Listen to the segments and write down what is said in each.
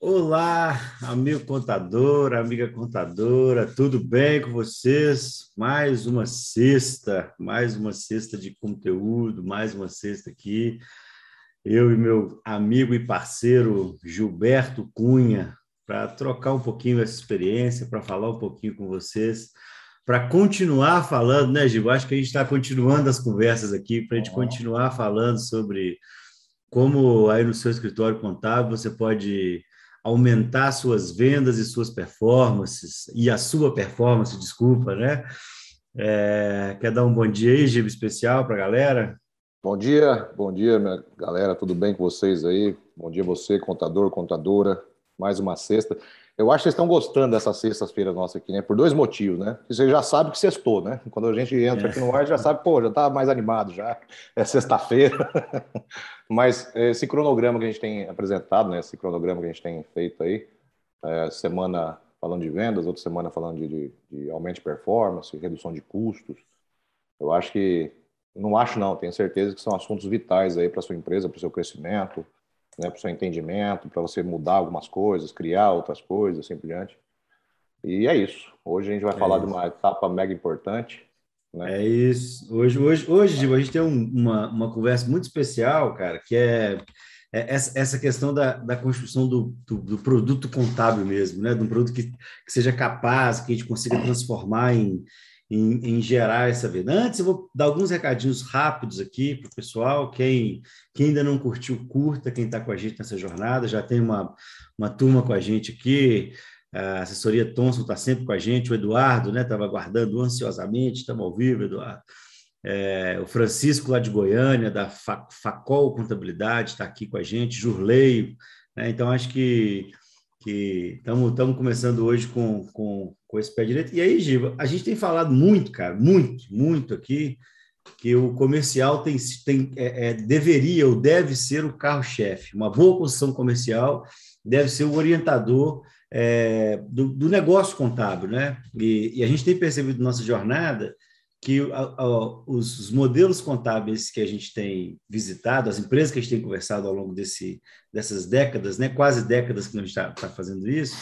Olá, amigo contador, amiga contadora, tudo bem com vocês? Mais uma sexta, mais uma sexta de conteúdo, mais uma sexta aqui. Eu e meu amigo e parceiro Gilberto Cunha, para trocar um pouquinho essa experiência, para falar um pouquinho com vocês, para continuar falando, né, Gil? Acho que a gente está continuando as conversas aqui, para a gente continuar falando sobre como aí no seu escritório contábil você pode aumentar suas vendas e suas performances, e a sua performance, desculpa, né? É, quer dar um bom dia aí, Giba, especial para a galera? Bom dia, bom dia, minha galera, tudo bem com vocês aí? Bom dia você, contador, contadora, mais uma sexta. Eu acho que vocês estão gostando dessa sexta-feira nossa aqui, né? Por dois motivos, né? Você já sabe que sextou, né? Quando a gente entra aqui no ar, já sabe, pô, já tá mais animado já. É sexta-feira. Mas esse cronograma que a gente tem apresentado, né? Esse cronograma que a gente tem feito aí, é, semana falando de vendas, outra semana falando de, de, de aumento de performance, redução de custos. Eu acho que, não acho não, tenho certeza que são assuntos vitais aí para sua empresa, para o seu crescimento, né, para o seu entendimento, para você mudar algumas coisas, criar outras coisas, assim por diante. E é isso. Hoje a gente vai é falar isso. de uma etapa mega importante. Né? É isso. Hoje, hoje, hoje a gente tem um, uma, uma conversa muito especial, cara, que é, é essa, questão da, da construção do, do, do, produto contábil mesmo, né? De um produto que, que seja capaz, que a gente consiga transformar em, em, em, gerar essa vida. Antes, eu vou dar alguns recadinhos rápidos aqui para o pessoal. Quem, quem ainda não curtiu, curta. Quem está com a gente nessa jornada, já tem uma, uma turma com a gente aqui. A assessoria Thomson está sempre com a gente. O Eduardo estava né, aguardando ansiosamente. Estamos ao vivo, Eduardo. É, o Francisco, lá de Goiânia, da Facol Contabilidade, está aqui com a gente. Jurleio. Né? Então, acho que que estamos começando hoje com, com, com esse pé direito. E aí, Giva, a gente tem falado muito, cara, muito, muito aqui, que o comercial tem, tem, é, é, deveria ou deve ser o carro-chefe. Uma boa posição comercial deve ser o orientador é, do, do, negócio contábil, né? E, e, a gente tem percebido nossa jornada que a, os, modelos contábeis que a gente tem visitado, as empresas que a gente tem conversado ao longo desse, dessas décadas, né, quase décadas que a gente está tá fazendo isso,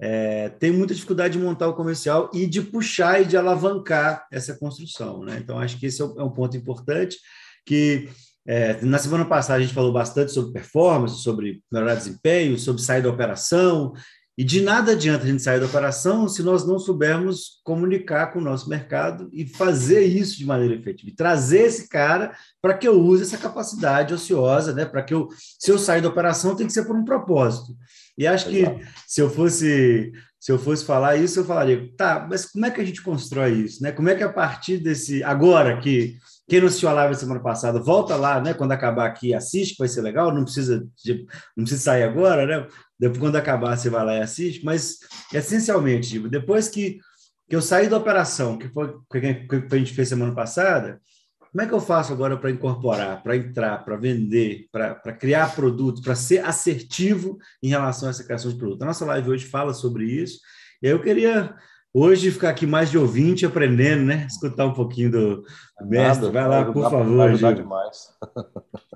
é, tem muita dificuldade de montar o comercial e de puxar e de alavancar essa construção. Né? Então, acho que esse é um, é um ponto importante que é, na semana passada a gente falou bastante sobre performance, sobre melhorar desempenho, sobre sair da operação, e de nada adianta a gente sair da operação se nós não soubermos comunicar com o nosso mercado e fazer isso de maneira efetiva, e trazer esse cara para que eu use essa capacidade ociosa, né? Para que eu, se eu sair da operação, tem que ser por um propósito. E acho que se eu fosse se eu fosse falar isso, eu falaria, tá, mas como é que a gente constrói isso, né? Como é que a partir desse agora que quem não assistiu a live semana passada, volta lá, né? Quando acabar aqui, assiste, vai ser legal. Não precisa, de, não precisa sair agora, né? Depois, quando acabar, você vai lá e assiste. Mas, essencialmente, tipo, depois que, que eu saí da operação, que foi que a gente fez semana passada, como é que eu faço agora para incorporar, para entrar, para vender, para criar produto, para ser assertivo em relação a essa criação de produto? A nossa live hoje fala sobre isso. E eu queria hoje ficar aqui mais de ouvinte, aprendendo, né? Escutar um pouquinho do, mestre. Vai lá, por favor. Vai ajudar demais.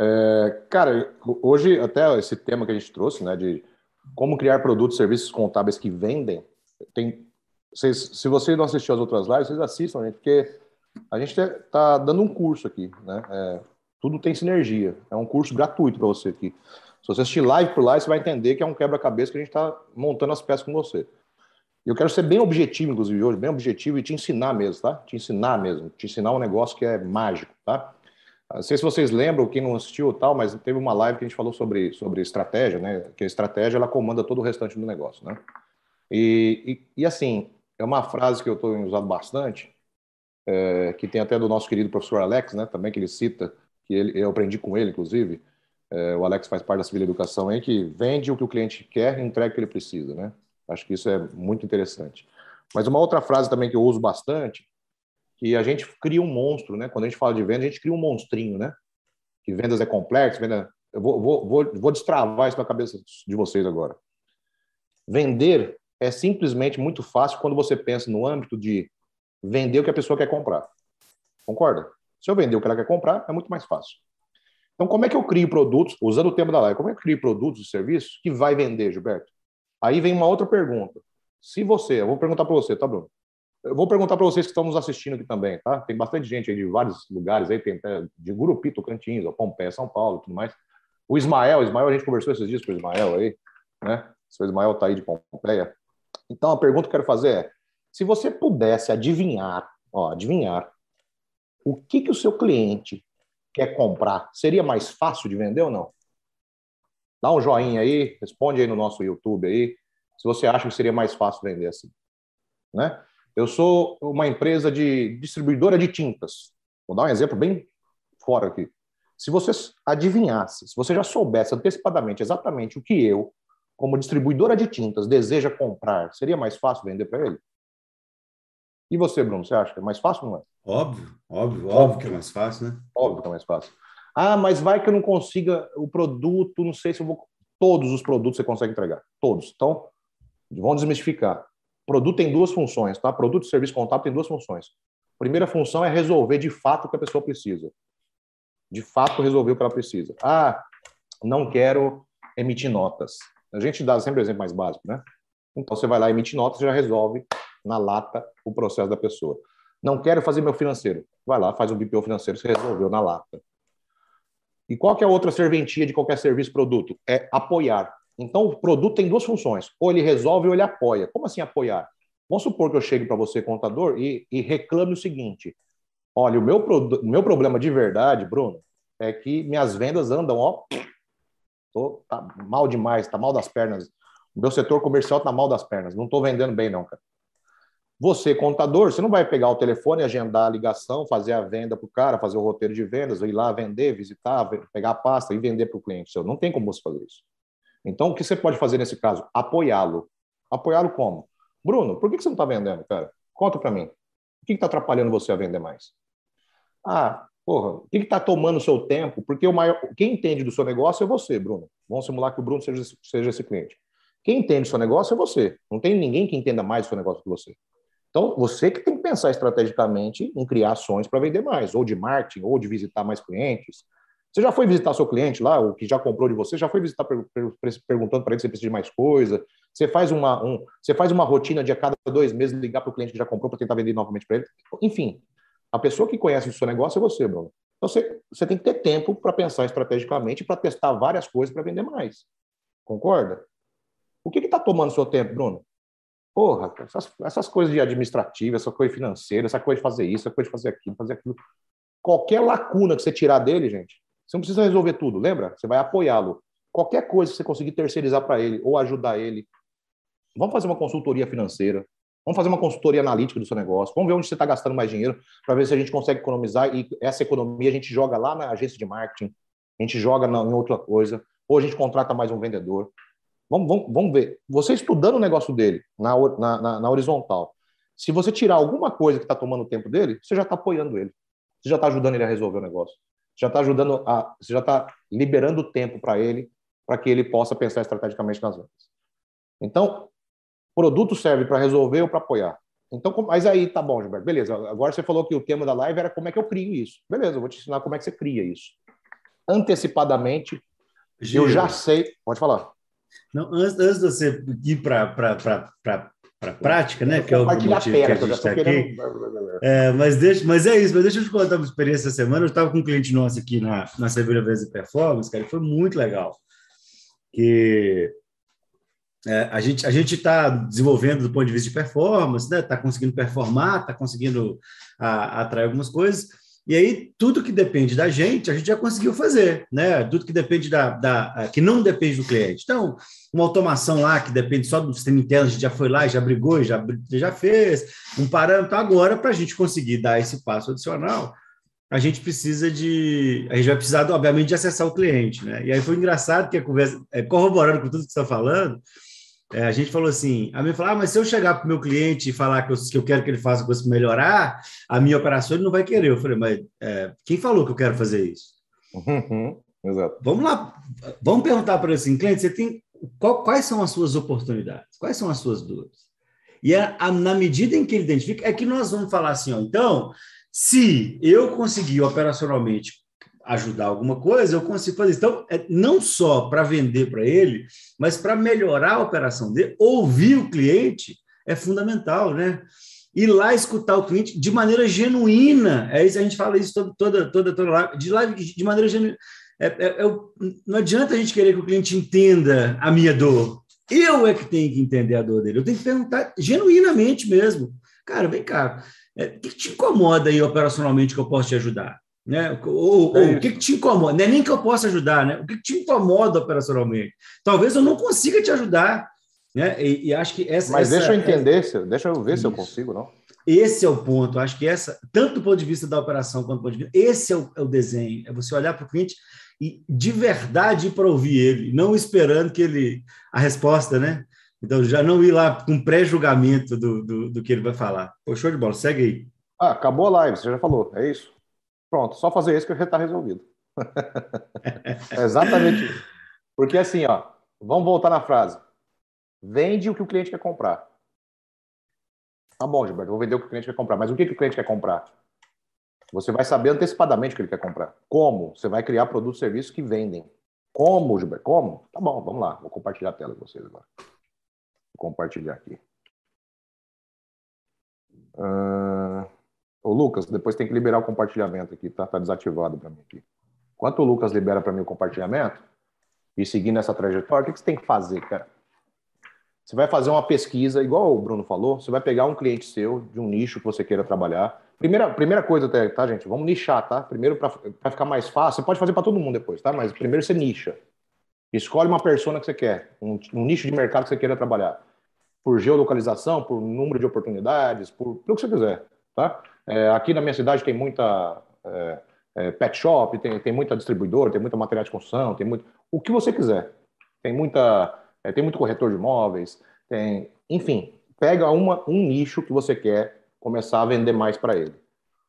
é, cara, hoje até esse tema que a gente trouxe, né, de como criar produtos e serviços contábeis que vendem, tem, vocês, se você não assistiu as outras lives, vocês assistam, gente, porque a gente está dando um curso aqui, né? É, tudo tem sinergia. É um curso gratuito para você aqui. Se você assistir live por lá, você vai entender que é um quebra-cabeça que a gente está montando as peças com você. Eu quero ser bem objetivo, inclusive, hoje, bem objetivo e te ensinar mesmo, tá? Te ensinar mesmo, te ensinar um negócio que é mágico, tá? Não sei se vocês lembram, quem não assistiu tal, mas teve uma live que a gente falou sobre, sobre estratégia, né? Que a estratégia, ela comanda todo o restante do negócio, né? E, e, e assim, é uma frase que eu estou usando bastante, é, que tem até do nosso querido professor Alex, né? Também que ele cita, que ele, eu aprendi com ele, inclusive. É, o Alex faz parte da Civil Educação aí, que vende o que o cliente quer e entrega o que ele precisa, né? Acho que isso é muito interessante. Mas uma outra frase também que eu uso bastante, que a gente cria um monstro, né? Quando a gente fala de venda, a gente cria um monstrinho, né? Que vendas é complexo, venda... Eu vou, vou, vou, vou destravar isso na cabeça de vocês agora. Vender é simplesmente muito fácil quando você pensa no âmbito de vender o que a pessoa quer comprar. Concorda? Se eu vender o que ela quer comprar, é muito mais fácil. Então, como é que eu crio produtos, usando o tema da live, como é que eu crio produtos e serviços que vai vender, Gilberto? Aí vem uma outra pergunta. Se você, eu vou perguntar para você, tá, Bruno? Eu vou perguntar para vocês que estão nos assistindo aqui também, tá? Tem bastante gente aí de vários lugares aí, tem de Gurupi, Tocantins, Pompeia, São Paulo, tudo mais. O Ismael, Ismael, a gente conversou esses dias com o Ismael aí, né? O seu Ismael tá aí de Pompeia. Então, a pergunta que eu quero fazer é: se você pudesse adivinhar, ó, adivinhar, o que, que o seu cliente quer comprar, seria mais fácil de vender ou não? Dá um joinha aí, responde aí no nosso YouTube aí, se você acha que seria mais fácil vender assim, né? Eu sou uma empresa de distribuidora de tintas. Vou dar um exemplo bem fora aqui. Se você adivinhasse, se você já soubesse antecipadamente exatamente o que eu, como distribuidora de tintas, deseja comprar, seria mais fácil vender para ele? E você, Bruno, você acha que é mais fácil ou não é? Óbvio, óbvio, óbvio que é mais fácil, né? Óbvio que é mais fácil. Ah, mas vai que eu não consiga o produto, não sei se eu vou. Todos os produtos você consegue entregar. Todos. Então, vamos desmistificar. Produto tem duas funções, tá? Produto e serviço contábil tem duas funções. Primeira função é resolver de fato o que a pessoa precisa. De fato, resolver o que ela precisa. Ah, não quero emitir notas. A gente dá sempre o exemplo mais básico, né? Então, você vai lá, emite notas, já resolve na lata o processo da pessoa. Não quero fazer meu financeiro. Vai lá, faz um BPO financeiro, você resolveu na lata. E qual que é a outra serventia de qualquer serviço produto? É apoiar. Então, o produto tem duas funções. Ou ele resolve ou ele apoia. Como assim apoiar? Vamos supor que eu chegue para você, contador, e, e, reclame o seguinte. Olha, o meu, o meu problema de verdade, Bruno, é que minhas vendas andam, ó, tô, tá mal demais, tá mal das pernas. O meu setor comercial tá mal das pernas. Não estou vendendo bem, não, cara. Você, contador, você não vai pegar o telefone, agendar a ligação, fazer a venda para o cara, fazer o roteiro de vendas, ir lá vender, visitar, pegar a pasta e vender para o cliente seu. Não tem como você fazer isso. Então, o que você pode fazer nesse caso? Apoiá-lo. Apoiá-lo como? Bruno, por que você não está vendendo, cara? Conta para mim. O que está atrapalhando você a vender mais? Ah, porra, o que está tomando o seu tempo? Porque o maior, quem entende do seu negócio é você, Bruno. Vamos simular que o Bruno seja, seja esse cliente. Quem entende do seu negócio é você. Não tem ninguém que entenda mais do seu negócio que você. Então, você que tem que pensar estrategicamente em criar ações para vender mais, ou de marketing, ou de visitar mais clientes. Você já foi visitar seu cliente lá, o que já comprou de você, já foi visitar perguntando para ele se precisa de mais coisa. Você faz uma, um, você faz uma rotina de a cada dois meses ligar para o cliente que já comprou para tentar vender novamente para ele. Enfim, a pessoa que conhece o seu negócio é você, Bruno. Então, você, você tem que ter tempo para pensar estrategicamente para testar várias coisas para vender mais. Concorda? O que está tomando seu tempo, Bruno? Porra, essas, essas coisas de administrativa, essa coisa financeira, essa coisa de fazer isso, essa coisa de fazer aquilo, fazer aquilo. Qualquer lacuna que você tirar dele, gente, você não precisa resolver tudo, lembra? Você vai apoiá-lo. Qualquer coisa que você conseguir terceirizar para ele ou ajudar ele. Vamos fazer uma consultoria financeira. Vamos fazer uma consultoria analítica do seu negócio. Vamos ver onde você está gastando mais dinheiro para ver se a gente consegue economizar e essa economia a gente joga lá na agência de marketing, a gente joga em outra coisa, ou a gente contrata mais um vendedor. Vamos, vamos, vamos ver. Você estudando o negócio dele na, na, na horizontal, se você tirar alguma coisa que está tomando o tempo dele, você já está apoiando ele. Você já está ajudando ele a resolver o negócio. Já está ajudando a. Você já está liberando tempo para ele, para que ele possa pensar estrategicamente nas vendas. Então, produto serve para resolver ou para apoiar. Então, mas aí tá bom, Gilberto. Beleza. Agora você falou que o tema da live era como é que eu crio isso. Beleza, eu vou te ensinar como é que você cria isso. Antecipadamente, eu já sei. Pode falar. Não, antes, antes de você ir para para prática, né? Que é o motivo que a gente está aqui. É, mas, deixa, mas é isso, mas deixa eu te contar uma experiência essa semana. Eu estava com um cliente nosso aqui na, na Cerveja Vez Performance, cara, e foi muito legal. Que é, a gente a gente está desenvolvendo do ponto de vista de performance, né? Está conseguindo performar, está conseguindo a, atrair algumas coisas. E aí, tudo que depende da gente, a gente já conseguiu fazer, né? Tudo que depende da, da que não depende do cliente. Então, uma automação lá que depende só do sistema interno, a gente já foi lá, já brigou, já, já fez um parâmetro. Agora, para a gente conseguir dar esse passo adicional, a gente precisa de. A gente vai precisar, obviamente, de acessar o cliente, né? E aí foi engraçado que a conversa, é, corroborando com tudo que você está falando, é, a gente falou assim, a mim falou, ah, mas se eu chegar para o meu cliente e falar que eu, que eu quero que ele faça coisas para melhorar, a minha operação ele não vai querer. Eu falei, mas é, quem falou que eu quero fazer isso? Uhum, exato. Vamos lá, vamos perguntar para esse cliente, você tem qual, quais são as suas oportunidades? Quais são as suas dores? E a, a, na medida em que ele identifica, é que nós vamos falar assim, ó, então, se eu conseguir operacionalmente ajudar alguma coisa, eu consigo fazer. Então, é não só para vender para ele, mas para melhorar a operação dele, ouvir o cliente é fundamental, né? Ir lá escutar o cliente de maneira genuína. É isso, a gente fala isso toda, toda, toda, toda lá, de, lá, de maneira genuína. É, é, é, não adianta a gente querer que o cliente entenda a minha dor. Eu é que tenho que entender a dor dele. Eu tenho que perguntar genuinamente mesmo. Cara, vem cá, é, o que te incomoda aí operacionalmente que eu posso te ajudar? Né? Ou, ou o que, que, te incomoda? Não é nem que eu possa ajudar, né? O que, que, te incomoda operacionalmente? Talvez eu não consiga te ajudar. Né? E, e acho que essa. Mas essa, deixa eu entender, essa... deixa eu ver Isso. se eu consigo, não. Esse é o ponto. Acho que essa, tanto do ponto de vista da operação quanto do ponto de vista. Esse é o, é o desenho. É você olhar para o cliente e de verdade para ouvir ele, não esperando que ele. a resposta, né? Então, já não ir lá com pré-julgamento do, do, do, que ele vai falar. Pô, show de bola, segue aí. Ah, acabou a live, você já falou, é isso? Pronto, só fazer isso que já está resolvido. é exatamente isso. Porque assim, ó, vamos voltar na frase. Vende o que o cliente quer comprar. Tá bom, Gilberto, vou vender o que o cliente quer comprar. Mas o que, que o cliente quer comprar? Você vai saber antecipadamente o que ele quer comprar. Como? Você vai criar produtos e serviços que vendem. Como, Gilberto? Como? Tá bom, vamos lá. Vou compartilhar a tela com vocês agora. Vou compartilhar aqui. Uh... Ô, Lucas, depois tem que liberar o compartilhamento aqui, tá? Tá desativado para mim aqui. Enquanto o Lucas libera para mim o compartilhamento e seguindo essa trajetória, o que, que você tem que fazer, cara? Você vai fazer uma pesquisa, igual o Bruno falou, você vai pegar um cliente seu, de um nicho que você queira trabalhar. Primeira, primeira coisa, tá, gente? Vamos nichar, tá? Primeiro, para ficar mais fácil, você pode fazer para todo mundo depois, tá? Mas primeiro você nicha. Escolhe uma persona que você quer, um, um, nicho de mercado que você queira trabalhar. Por geolocalização, por número de oportunidades, por pelo que você quiser, tá? É, aqui na minha cidade tem muita é, é, pet shop, tem, tem muita distribuidora, tem muita material de construção, tem muito. O que você quiser. Tem muita. É, tem muito corretor de imóveis, tem. Enfim, pega uma, um nicho que você quer começar a vender mais para ele.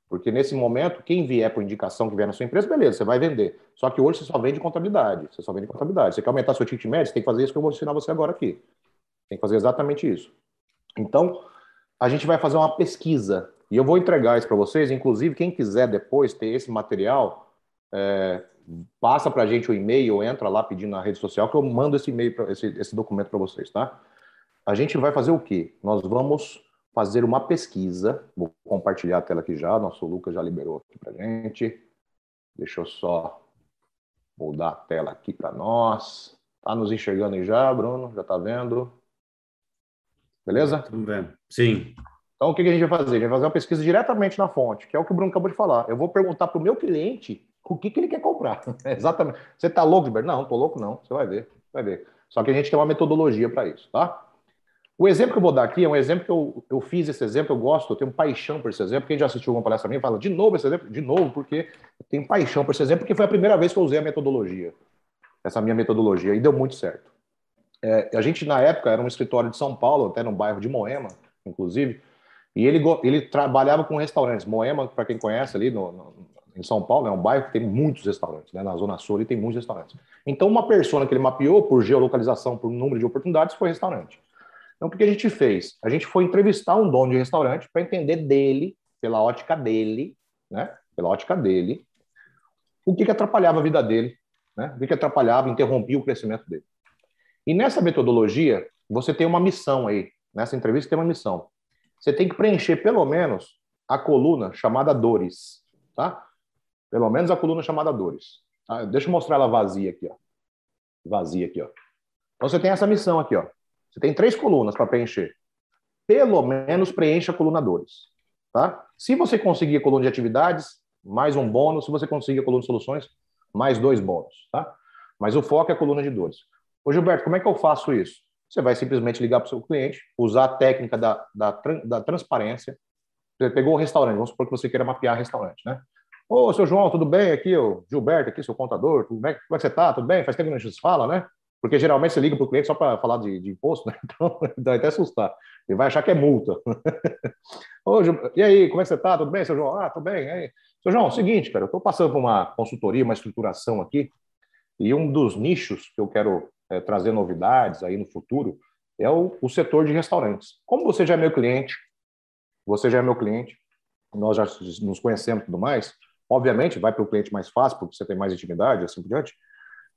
Porque nesse momento, quem vier por indicação que vier na sua empresa, beleza, você vai vender. Só que hoje você só vende contabilidade. Você só vende contabilidade. Você quer aumentar seu ticket médio, você tem que fazer isso que eu vou ensinar você agora aqui. Tem que fazer exatamente isso. Então, a gente vai fazer uma pesquisa e eu vou entregar isso para vocês. Inclusive, quem quiser depois ter esse material, é, passa para a gente o e-mail, entra lá pedindo na rede social, que eu mando esse e-mail, esse, esse documento para vocês, tá? A gente vai fazer o quê? Nós vamos fazer uma pesquisa. Vou compartilhar a tela aqui já. Nosso Lucas já liberou aqui para gente. Deixa eu só mudar a tela aqui para nós. Tá nos enxergando aí já, Bruno? Já tá vendo? Beleza? Estamos vendo. Sim. Então, o que a gente vai fazer? A gente vai fazer uma pesquisa diretamente na fonte, que é o que o Bruno acabou de falar. Eu vou perguntar para o meu cliente o que, que ele quer comprar. Exatamente. Você está louco, Gilberto? Não, estou louco, não. Você vai ver, vai ver. Só que a gente tem uma metodologia para isso, tá? O exemplo que eu vou dar aqui é um exemplo que eu, eu fiz esse exemplo, eu gosto, eu tenho paixão por esse exemplo. Quem já assistiu alguma palestra minha fala de novo esse exemplo, de novo, porque eu tenho paixão por esse exemplo, porque foi a primeira vez que eu usei a metodologia, essa minha metodologia, e deu muito certo. É, a gente, na época, era um escritório de São Paulo, até no bairro de Moema, inclusive, e ele, ele trabalhava com restaurantes. Moema, para quem conhece ali no, no, em São Paulo, é um bairro que tem muitos restaurantes, né? na Zona Sul ele tem muitos restaurantes. Então, uma persona que ele mapeou por geolocalização, por número de oportunidades, foi restaurante. Então, o que a gente fez? A gente foi entrevistar um dono de restaurante para entender dele, pela ótica dele, né? Pela ótica dele, o que, que atrapalhava a vida dele, né? O que, que atrapalhava, interrompia o crescimento dele. E nessa metodologia, você tem uma missão aí. Nessa entrevista tem uma missão você tem que preencher pelo menos a coluna chamada dores, tá? Pelo menos a coluna chamada dores. Tá? Deixa eu mostrar ela vazia aqui, ó. Vazia aqui, ó. Então você tem essa missão aqui, ó. Você tem três colunas para preencher. Pelo menos preencha a coluna dores, tá? Se você conseguir a coluna de atividades, mais um bônus. Se você conseguir a coluna de soluções, mais dois bônus, tá? Mas o foco é a coluna de dores. Ô Gilberto, como é que eu faço isso? Você vai simplesmente ligar para o seu cliente, usar a técnica da, da, da transparência. Você pegou o restaurante, vamos supor que você queira mapear restaurante, né? Ô, seu João, tudo bem? Aqui, o Gilberto, aqui, seu contador, tudo bem? Como é que você está? Tudo bem? Faz tempo que a gente se fala, né? Porque geralmente você liga para o cliente só para falar de, de, imposto, né? Então, vai até assustar. Ele vai achar que é multa. Ô, e aí, como é que você está? Tudo bem, seu João? Ah, tudo bem. E aí? Seu João, é seguinte, cara, eu estou passando por uma consultoria, uma estruturação aqui, e um dos nichos que eu quero é, trazer novidades aí no futuro, é o, o setor de restaurantes. Como você já é meu cliente, você já é meu cliente, nós já nos conhecemos e tudo mais, obviamente, vai para o cliente mais fácil, porque você tem mais intimidade, assim por diante.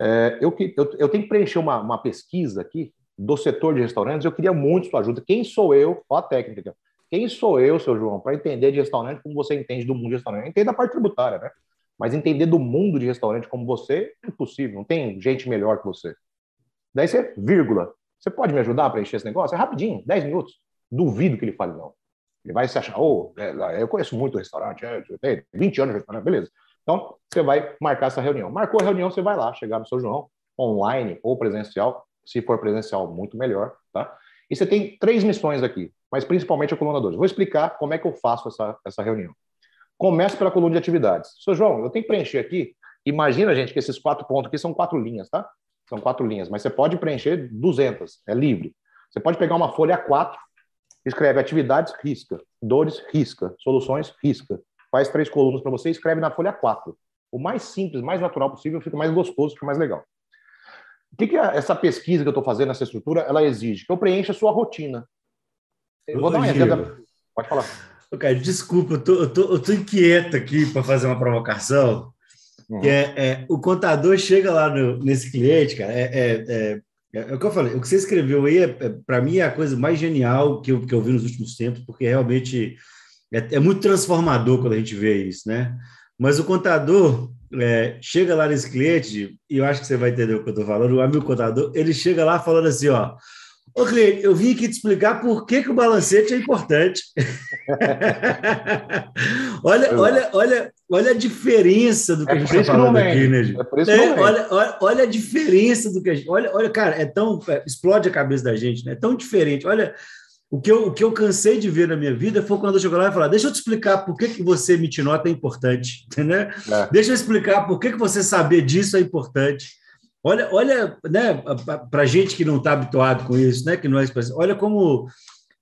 É, eu, eu, eu tenho que preencher uma, uma pesquisa aqui do setor de restaurantes, eu queria muito sua ajuda. Quem sou eu? Olha a técnica. Quem sou eu, seu João, para entender de restaurante como você entende do mundo de restaurante? Entende a parte tributária, né? Mas entender do mundo de restaurante como você é impossível, não tem gente melhor que você. Daí você, vírgula, você pode me ajudar a preencher esse negócio? É rapidinho, 10 minutos. Duvido que ele fale não. Ele vai se achar, oh, eu conheço muito o restaurante, é, tenho 20 anos de restaurante, beleza. Então, você vai marcar essa reunião. Marcou a reunião, você vai lá, chegar no seu João, online ou presencial, se for presencial, muito melhor, tá? E você tem três missões aqui, mas principalmente a coluna 2. Vou explicar como é que eu faço essa, essa reunião. Começo pela coluna de atividades. Seu João, eu tenho que preencher aqui. Imagina, gente, que esses quatro pontos aqui são quatro linhas, tá? São quatro linhas, mas você pode preencher 200, é livre. Você pode pegar uma folha A4, escreve atividades, risca. Dores, risca. Soluções, risca. Faz três colunas para você e escreve na folha 4. O mais simples, mais natural possível, fica mais gostoso, fica mais legal. O que, que é essa pesquisa que eu estou fazendo, essa estrutura, ela exige? Que eu preencha a sua rotina. Eu vou dar um exemplo. Pode falar. Desculpa, eu tô, eu, tô, tô inquieto aqui para fazer uma provocação. Uhum. Que é, é, o contador chega lá no, nesse cliente, cara, é, é, é, é, o que eu falei, o que você escreveu aí, é, é para mim, é a coisa mais genial que eu, que eu vi nos últimos tempos, porque realmente é, é muito transformador quando a gente vê isso, né? Mas o contador é, chega lá nesse cliente, e eu acho que você vai entender o que eu estou falando, o amigo contador, ele chega lá falando assim, ó, Ô, cliente, eu vim aqui te explicar por que, que o balancete é importante. olha, olha, olha, olha a diferença do que é a gente está falando aqui, né, gente? É é, olha, olha, olha a diferença do que a gente. Olha, olha, cara, é tão. É, explode a cabeça da gente, né? É tão diferente. Olha, o que, eu, o que eu cansei de ver na minha vida foi quando eu chego lá e falar: deixa eu te explicar por que, que você emitir nota é importante, entendeu? É. Deixa eu explicar por que, que você saber disso é importante. Olha, olha, né, para gente que não está habituado com isso, né, que não é olha como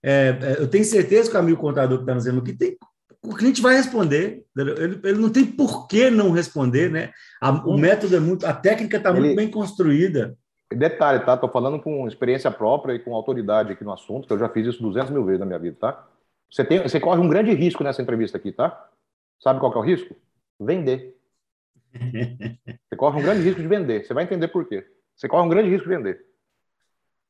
é, é, eu tenho certeza que o amigo contador que está nos vendo aqui tem, o cliente vai responder, ele, ele não tem por que não responder, né? A, o hum. método é muito, a técnica está muito bem construída. Detalhe, tá? Estou falando com experiência própria e com autoridade aqui no assunto, que eu já fiz isso 200 mil vezes na minha vida, tá? Você, tem, você corre um grande risco nessa entrevista aqui, tá? Sabe qual é o risco? Vender. Você corre um grande risco de vender. Você vai entender por quê. Você corre um grande risco de vender.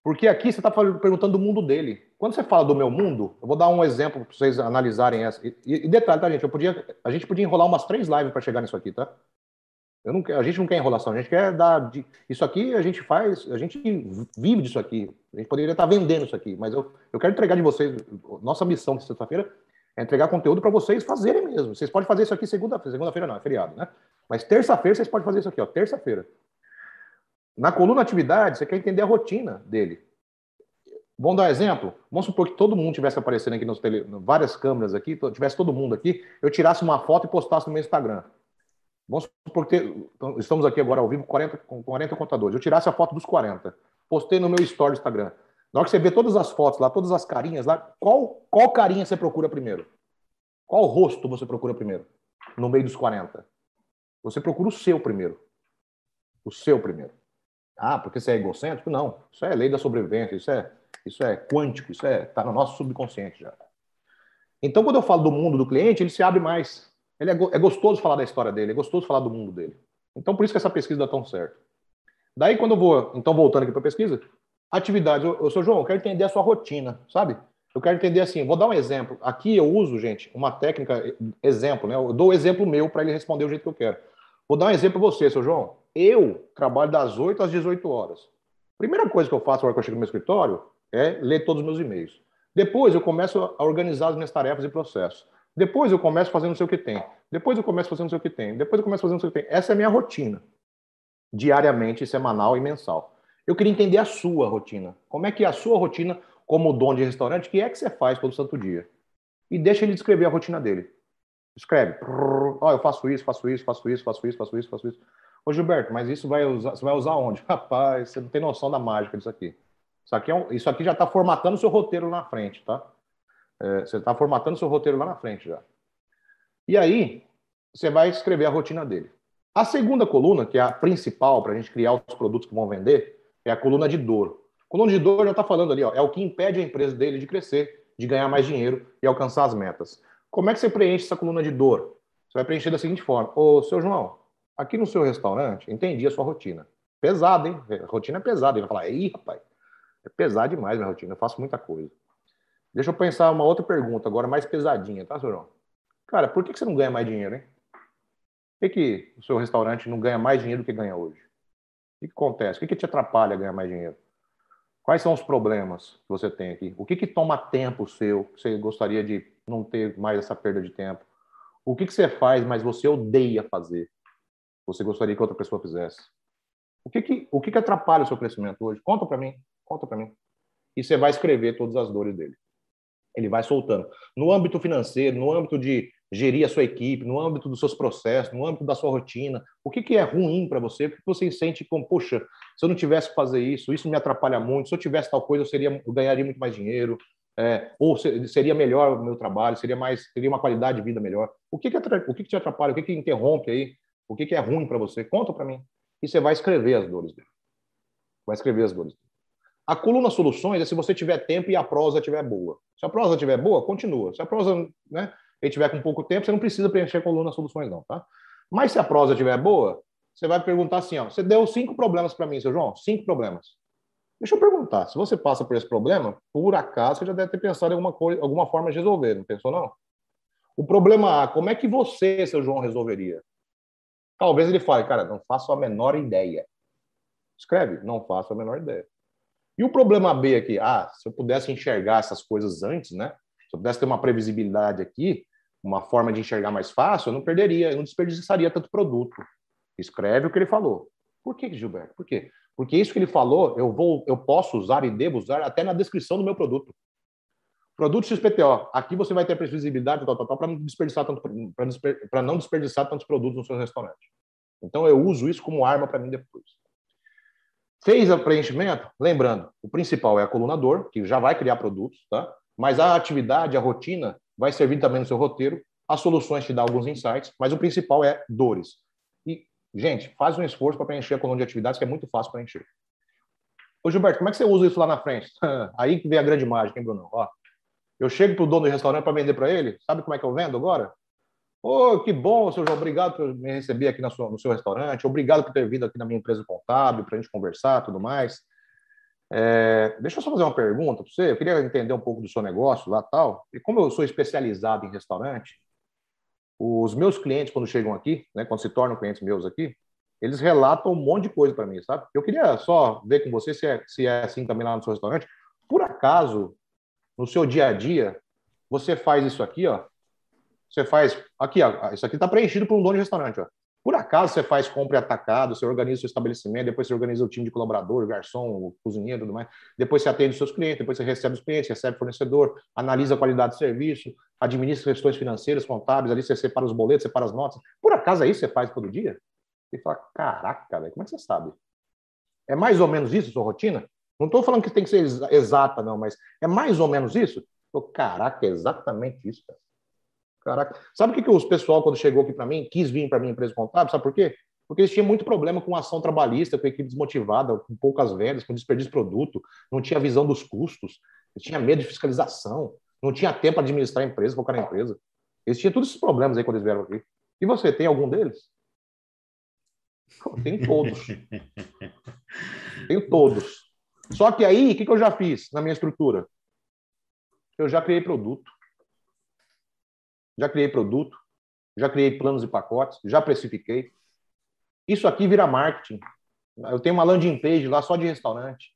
Porque aqui você está perguntando do mundo dele. Quando você fala do meu mundo, eu vou dar um exemplo para vocês analisarem essa. E, e, detalhe, tá, gente? Eu podia, a gente podia enrolar umas três lives para chegar nisso aqui, tá? Eu não, a gente não quer enrolação, a gente quer dar. Isso aqui a gente faz, a gente vive disso aqui. A gente poderia estar vendendo isso aqui, mas eu, eu quero entregar de vocês. Nossa missão de sexta-feira é entregar conteúdo para vocês fazerem mesmo. Vocês podem fazer isso aqui segunda-feira, segunda-feira não, é feriado, né? Mas terça-feira vocês podem fazer isso aqui, ó, terça-feira. Na coluna atividade, você quer entender a rotina dele. Vamos dar um exemplo? Vamos supor que todo mundo tivesse aparecendo aqui nos tele, várias câmeras aqui, tivesse todo mundo aqui, eu tirasse uma foto e postasse no meu Instagram. Vamos supor que então, estamos aqui agora ao vivo 40, com 40 contadores. Eu tirasse a foto dos 40, postei no meu story do Instagram. Na hora que você vê todas as fotos lá, todas as carinhas lá, qual, qual carinha você procura primeiro? Qual rosto você procura primeiro? No meio dos 40. Você procura o seu primeiro. O seu primeiro. Ah, porque você é egocêntrico? Não. Isso é lei da sobrevivência, isso é, isso é quântico, isso é tá no nosso subconsciente já. Então, quando eu falo do mundo do cliente, ele se abre mais. Ele é, é gostoso falar da história dele, é gostoso falar do mundo dele. Então, por isso que essa pesquisa dá tão certo. Daí, quando eu vou, então, voltando aqui para a pesquisa, atividade. Eu, eu sou João, eu quero entender a sua rotina, sabe? Eu quero entender assim, vou dar um exemplo. Aqui eu uso, gente, uma técnica, exemplo, né? Eu dou o exemplo meu para ele responder do jeito que eu quero. Vou dar um exemplo para você, seu João. Eu trabalho das 8 às 18 horas. Primeira coisa que eu faço agora que eu chego no meu escritório é ler todos os meus e-mails. Depois eu começo a organizar as minhas tarefas e processos. Depois eu começo fazendo não sei o que tem. Depois eu começo fazendo não sei o que tem. Depois eu começo fazendo não sei o que tem. Essa é a minha rotina. Diariamente, semanal e mensal. Eu queria entender a sua rotina. Como é que é a sua rotina como dono de restaurante? O que é que você faz todo santo dia? E deixa ele descrever a rotina dele. Escreve. Oh, eu faço isso, faço isso, faço isso, faço isso, faço isso, faço isso. Ô, Gilberto, mas isso vai usar, você vai usar onde? Rapaz, você não tem noção da mágica disso aqui. Isso aqui, é um, isso aqui já está formatando o seu roteiro na frente, tá? É, você está formatando o seu roteiro lá na frente já. E aí, você vai escrever a rotina dele. A segunda coluna, que é a principal para a gente criar os produtos que vão vender, é a coluna de dor. Coluna de dor já está falando ali, ó, é o que impede a empresa dele de crescer, de ganhar mais dinheiro e alcançar as metas. Como é que você preenche essa coluna de dor? Você vai preencher da seguinte forma: Ô, seu João, aqui no seu restaurante, entendi a sua rotina. Pesado, hein? A rotina é pesada. Ele vai falar: Ih, rapaz, é pesado demais minha rotina, eu faço muita coisa. Deixa eu pensar uma outra pergunta, agora mais pesadinha, tá, João? Cara, por que você não ganha mais dinheiro, hein? Por que, que o seu restaurante não ganha mais dinheiro do que ganha hoje? O que, que acontece? O que, que te atrapalha a ganhar mais dinheiro? Quais são os problemas que você tem aqui? O que, que toma tempo seu? Que você gostaria de não ter mais essa perda de tempo? O que, que você faz, mas você odeia fazer? Você gostaria que outra pessoa fizesse? O que, que, o que, que atrapalha o seu crescimento hoje? Conta para mim. Conta para mim. E você vai escrever todas as dores dele. Ele vai soltando. No âmbito financeiro, no âmbito de gerir a sua equipe, no âmbito dos seus processos, no âmbito da sua rotina, o que, que é ruim para você? O que você sente como, poxa, se eu não tivesse que fazer isso, isso me atrapalha muito, se eu tivesse tal coisa, eu, seria, eu ganharia muito mais dinheiro, é, ou seria melhor o meu trabalho, seria mais, teria uma qualidade de vida melhor. O que, que, o que, que te atrapalha? O que, que interrompe aí? O que, que é ruim para você? Conta para mim. E você vai escrever as dores dele. Vai escrever as dores dele. A coluna soluções é se você tiver tempo e a prosa estiver boa. Se a prosa estiver boa, continua. Se a prosa, né, tiver com pouco tempo, você não precisa preencher a coluna soluções, não, tá? Mas se a prosa estiver boa, você vai perguntar assim, ó, você deu cinco problemas para mim, seu João, cinco problemas. Deixa eu perguntar, se você passa por esse problema, por acaso você já deve ter pensado em alguma coisa, alguma forma de resolver, não pensou não? O problema A, como é que você, seu João, resolveria? Talvez ele fale, cara, não faço a menor ideia. Escreve, não faço a menor ideia. E o problema B aqui, ah, se eu pudesse enxergar essas coisas antes, né? Se eu pudesse ter uma previsibilidade aqui, uma forma de enxergar mais fácil, eu não perderia, eu não desperdiçaria tanto produto. Escreve o que ele falou. Por que, Gilberto? Por quê? Porque isso que ele falou, eu vou, eu posso usar e devo usar até na descrição do meu produto. Produto XPTO. Aqui você vai ter previsibilidade para não desperdiçar tanto para não desperdiçar tantos produtos no seu restaurante. Então eu uso isso como arma para mim depois. Fez o preenchimento? Lembrando, o principal é a coluna dor, que já vai criar produtos, tá? Mas a atividade, a rotina, vai servir também no seu roteiro. As soluções te dão alguns insights, mas o principal é dores. E, gente, faz um esforço para preencher a coluna de atividades, que é muito fácil preencher. Ô, Gilberto, como é que você usa isso lá na frente? Aí que vem a grande mágica, hein, Bruno? Ó, eu chego para o dono do restaurante para vender para ele. Sabe como é que eu vendo agora? Ô, oh, que bom, seu João, obrigado por me receber aqui sua, no seu restaurante, obrigado por ter vindo aqui na minha empresa contábil para a gente conversar tudo mais. É, deixa eu só fazer uma pergunta para você, eu queria entender um pouco do seu negócio lá tal. E como eu sou especializado em restaurante, os meus clientes, quando chegam aqui, né, quando se tornam clientes meus aqui, eles relatam um monte de coisa para mim, sabe? Eu queria só ver com você se é, se é assim também lá no seu restaurante. Por acaso, no seu dia a dia, você faz isso aqui, ó, você faz. Aqui, ó, isso aqui está preenchido por um dono de restaurante. Ó. Por acaso você faz compra atacado, você organiza o seu estabelecimento, depois você organiza o time de colaborador, garçom, cozinheiro tudo mais. Depois você atende os seus clientes, depois você recebe os clientes, recebe o fornecedor, analisa a qualidade do serviço, administra questões financeiras, contábeis, ali você separa os boletos, separa as notas. Por acaso é isso que você faz todo dia? E fala, caraca, velho, como é que você sabe? É mais ou menos isso a sua rotina? Não estou falando que tem que ser exata, não, mas é mais ou menos isso? Tô, caraca, é exatamente isso, cara. Caraca. Sabe o que, que os pessoal, quando chegou aqui para mim, quis vir para minha empresa contábil? Sabe por quê? Porque eles tinham muito problema com ação trabalhista, com equipe desmotivada, com poucas vendas, com desperdício de produto, não tinha visão dos custos, tinha medo de fiscalização, não tinha tempo para administrar a empresa, focar na empresa. Eles tinham todos esses problemas aí quando eles vieram aqui. E você, tem algum deles? Tem todos. Tenho todos. Só que aí, o que, eu já fiz na minha estrutura? Eu já criei produto já criei produto, já criei planos e pacotes, já precifiquei. Isso aqui vira marketing. Eu tenho uma landing page lá só de restaurante.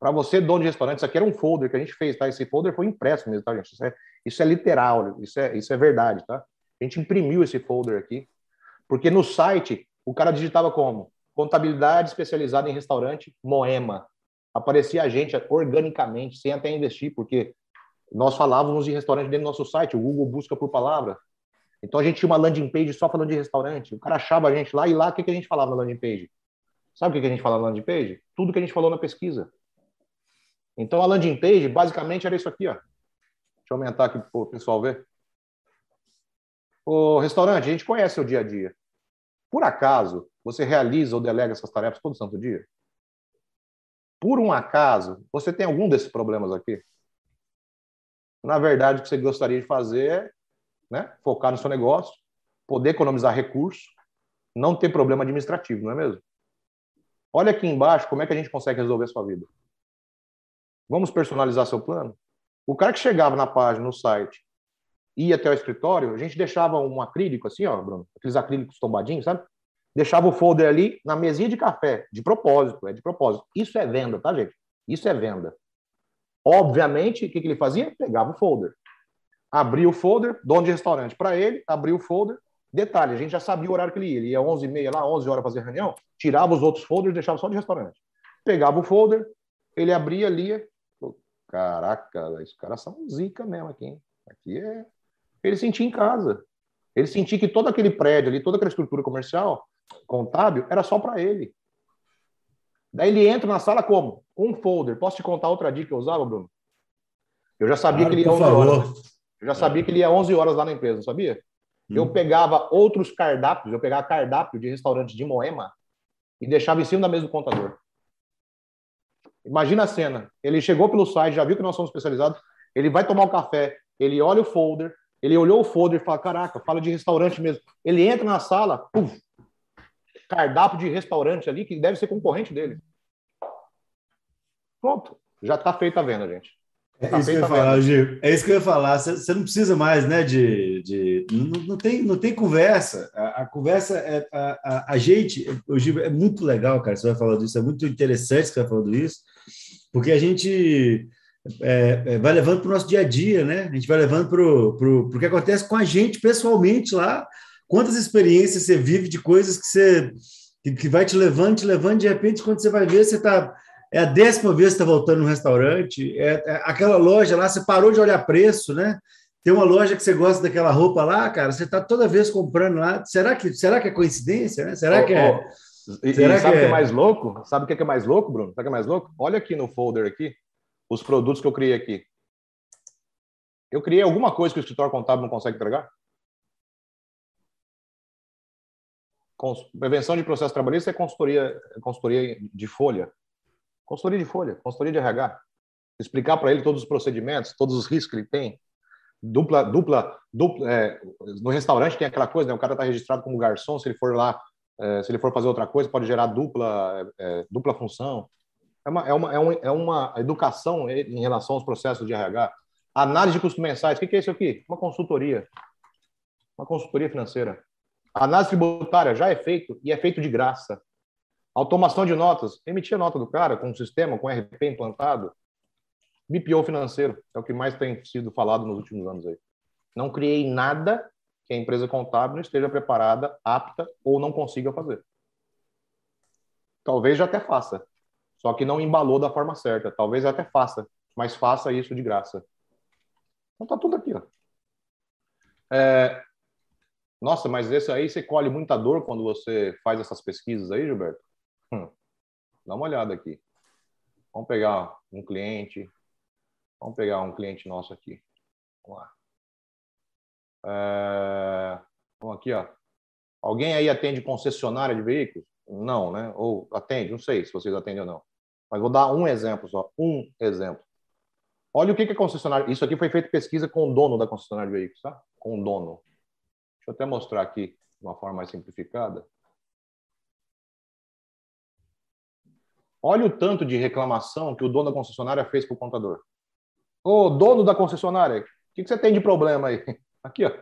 Para você, dono de restaurante, isso aqui era um folder que a gente fez, tá? Esse folder foi impresso mesmo, tá, gente? Isso é, isso é literal, isso é, isso é verdade, tá? A gente imprimiu esse folder aqui, porque no site o cara digitava como? Contabilidade especializada em restaurante, Moema. Aparecia a gente organicamente, sem até investir, porque nós falávamos de restaurante dentro do nosso site, o Google busca por palavra. Então a gente tinha uma landing page só falando de restaurante. O cara achava a gente lá e lá o que, que a gente falava na landing page? Sabe o que, que a gente falava na landing page? Tudo que a gente falou na pesquisa. Então a landing page basicamente era isso aqui, ó. Deixa eu aumentar aqui para o pessoal ver. O restaurante, a gente conhece o dia a dia. Por acaso, você realiza ou delega essas tarefas todo santo dia? Por um acaso, você tem algum desses problemas aqui? Na verdade, o que você gostaria de fazer é né, focar no seu negócio, poder economizar recursos, não ter problema administrativo, não é mesmo? Olha aqui embaixo como é que a gente consegue resolver a sua vida. Vamos personalizar seu plano? O cara que chegava na página, no site, ia até o escritório, a gente deixava um acrílico assim, ó, Bruno, aqueles acrílicos tombadinhos, sabe? Deixava o folder ali na mesinha de café, de propósito, é de propósito. Isso é venda, tá, gente? Isso é venda. Obviamente, o que, que ele fazia? Pegava o folder. Abria o folder, dono de restaurante para ele, abria o folder. Detalhe, a gente já sabia o horário que ele ia. Ele ia 11h30 lá, 11 horas fazer reunião, tirava os outros folders deixava só de restaurante. Pegava o folder, ele abria, lia. Caraca, esses caras são zica mesmo aqui, hein? Aqui é. Ele sentia em casa. Ele sentia que todo aquele prédio ali, toda aquela estrutura comercial, contábil, era só para ele. Daí ele entra na sala como? Um folder. Posso te contar outra dica que eu usava, Bruno? Eu já sabia claro, que ele ia 11 favor. horas. Eu já sabia que ele ia 11 horas lá na empresa, sabia? Hum. Eu pegava outros cardápios, eu pegava cardápio de restaurante de Moema e deixava em cima da mesa do contador. Imagina a cena. Ele chegou pelo site, já viu que nós somos especializados. Ele vai tomar um café, ele olha o folder, ele olhou o folder e fala: Caraca, fala de restaurante mesmo. Ele entra na sala, puf, cardápio de restaurante ali, que deve ser concorrente dele. Pronto, já está feita a venda, gente. É tá isso, que eu ia falar, Gil. é isso que eu ia falar. Você não precisa mais, né? De, de não, não tem, não tem conversa. A, a conversa é a, a, a gente. O Gil é muito legal, cara. Você vai falar disso. É muito interessante você vai falando isso, porque a gente é, é, vai levando para o nosso dia a dia, né? A gente vai levando para o que acontece com a gente pessoalmente lá. Quantas experiências você vive de coisas que você que, vai te levando, te levando, de repente, quando você vai ver, você está. É a décima vez que está voltando no restaurante, é, é, aquela loja lá, você parou de olhar preço, né? Tem uma loja que você gosta daquela roupa lá, cara, você está toda vez comprando lá. Será que, será que é coincidência, né? Será oh, que é. Oh. E, será e sabe o que, é... que é mais louco? Sabe o que é mais louco, Bruno? Sabe o que é mais louco? Olha aqui no folder aqui, os produtos que eu criei aqui. Eu criei alguma coisa que o escritório contábil não consegue entregar? Prevenção de processo trabalhista é consultoria, consultoria de folha. Consultoria de folha, consultoria de RH. Explicar para ele todos os procedimentos, todos os riscos que ele tem. Dupla, dupla, dupla. É, no restaurante tem aquela coisa, né? O cara está registrado como garçom, se ele for lá, é, se ele for fazer outra coisa, pode gerar dupla, é, dupla função. É uma, é, uma, é, uma, é uma educação em relação aos processos de RH. Análise de custos mensais. O que é isso aqui? Uma consultoria. Uma consultoria financeira. A análise tributária já é feito e é feito de graça. Automação de notas. Emitir a nota do cara com um sistema, com RP implantado. BPO financeiro. É o que mais tem sido falado nos últimos anos aí. Não criei nada que a empresa contábil não esteja preparada, apta ou não consiga fazer. Talvez já até faça. Só que não embalou da forma certa. Talvez até faça, mas faça isso de graça. Então tá tudo aqui, ó. É, nossa, mas esse aí você colhe muita dor quando você faz essas pesquisas aí, Gilberto? Hum. Dá uma olhada aqui. Vamos pegar um cliente. Vamos pegar um cliente nosso aqui. Vamos lá. É... Vamos aqui, ó. Alguém aí atende concessionária de veículos? Não, né? Ou atende? Não sei se vocês atendem ou não. Mas vou dar um exemplo só. Um exemplo. Olha o que é concessionária. Isso aqui foi feito pesquisa com o dono da concessionária de veículos, tá? Com o dono. Deixa eu até mostrar aqui de uma forma mais simplificada. Olha o tanto de reclamação que o dono da concessionária fez para o contador. Ô, dono da concessionária, o que, que você tem de problema aí? Aqui, ó.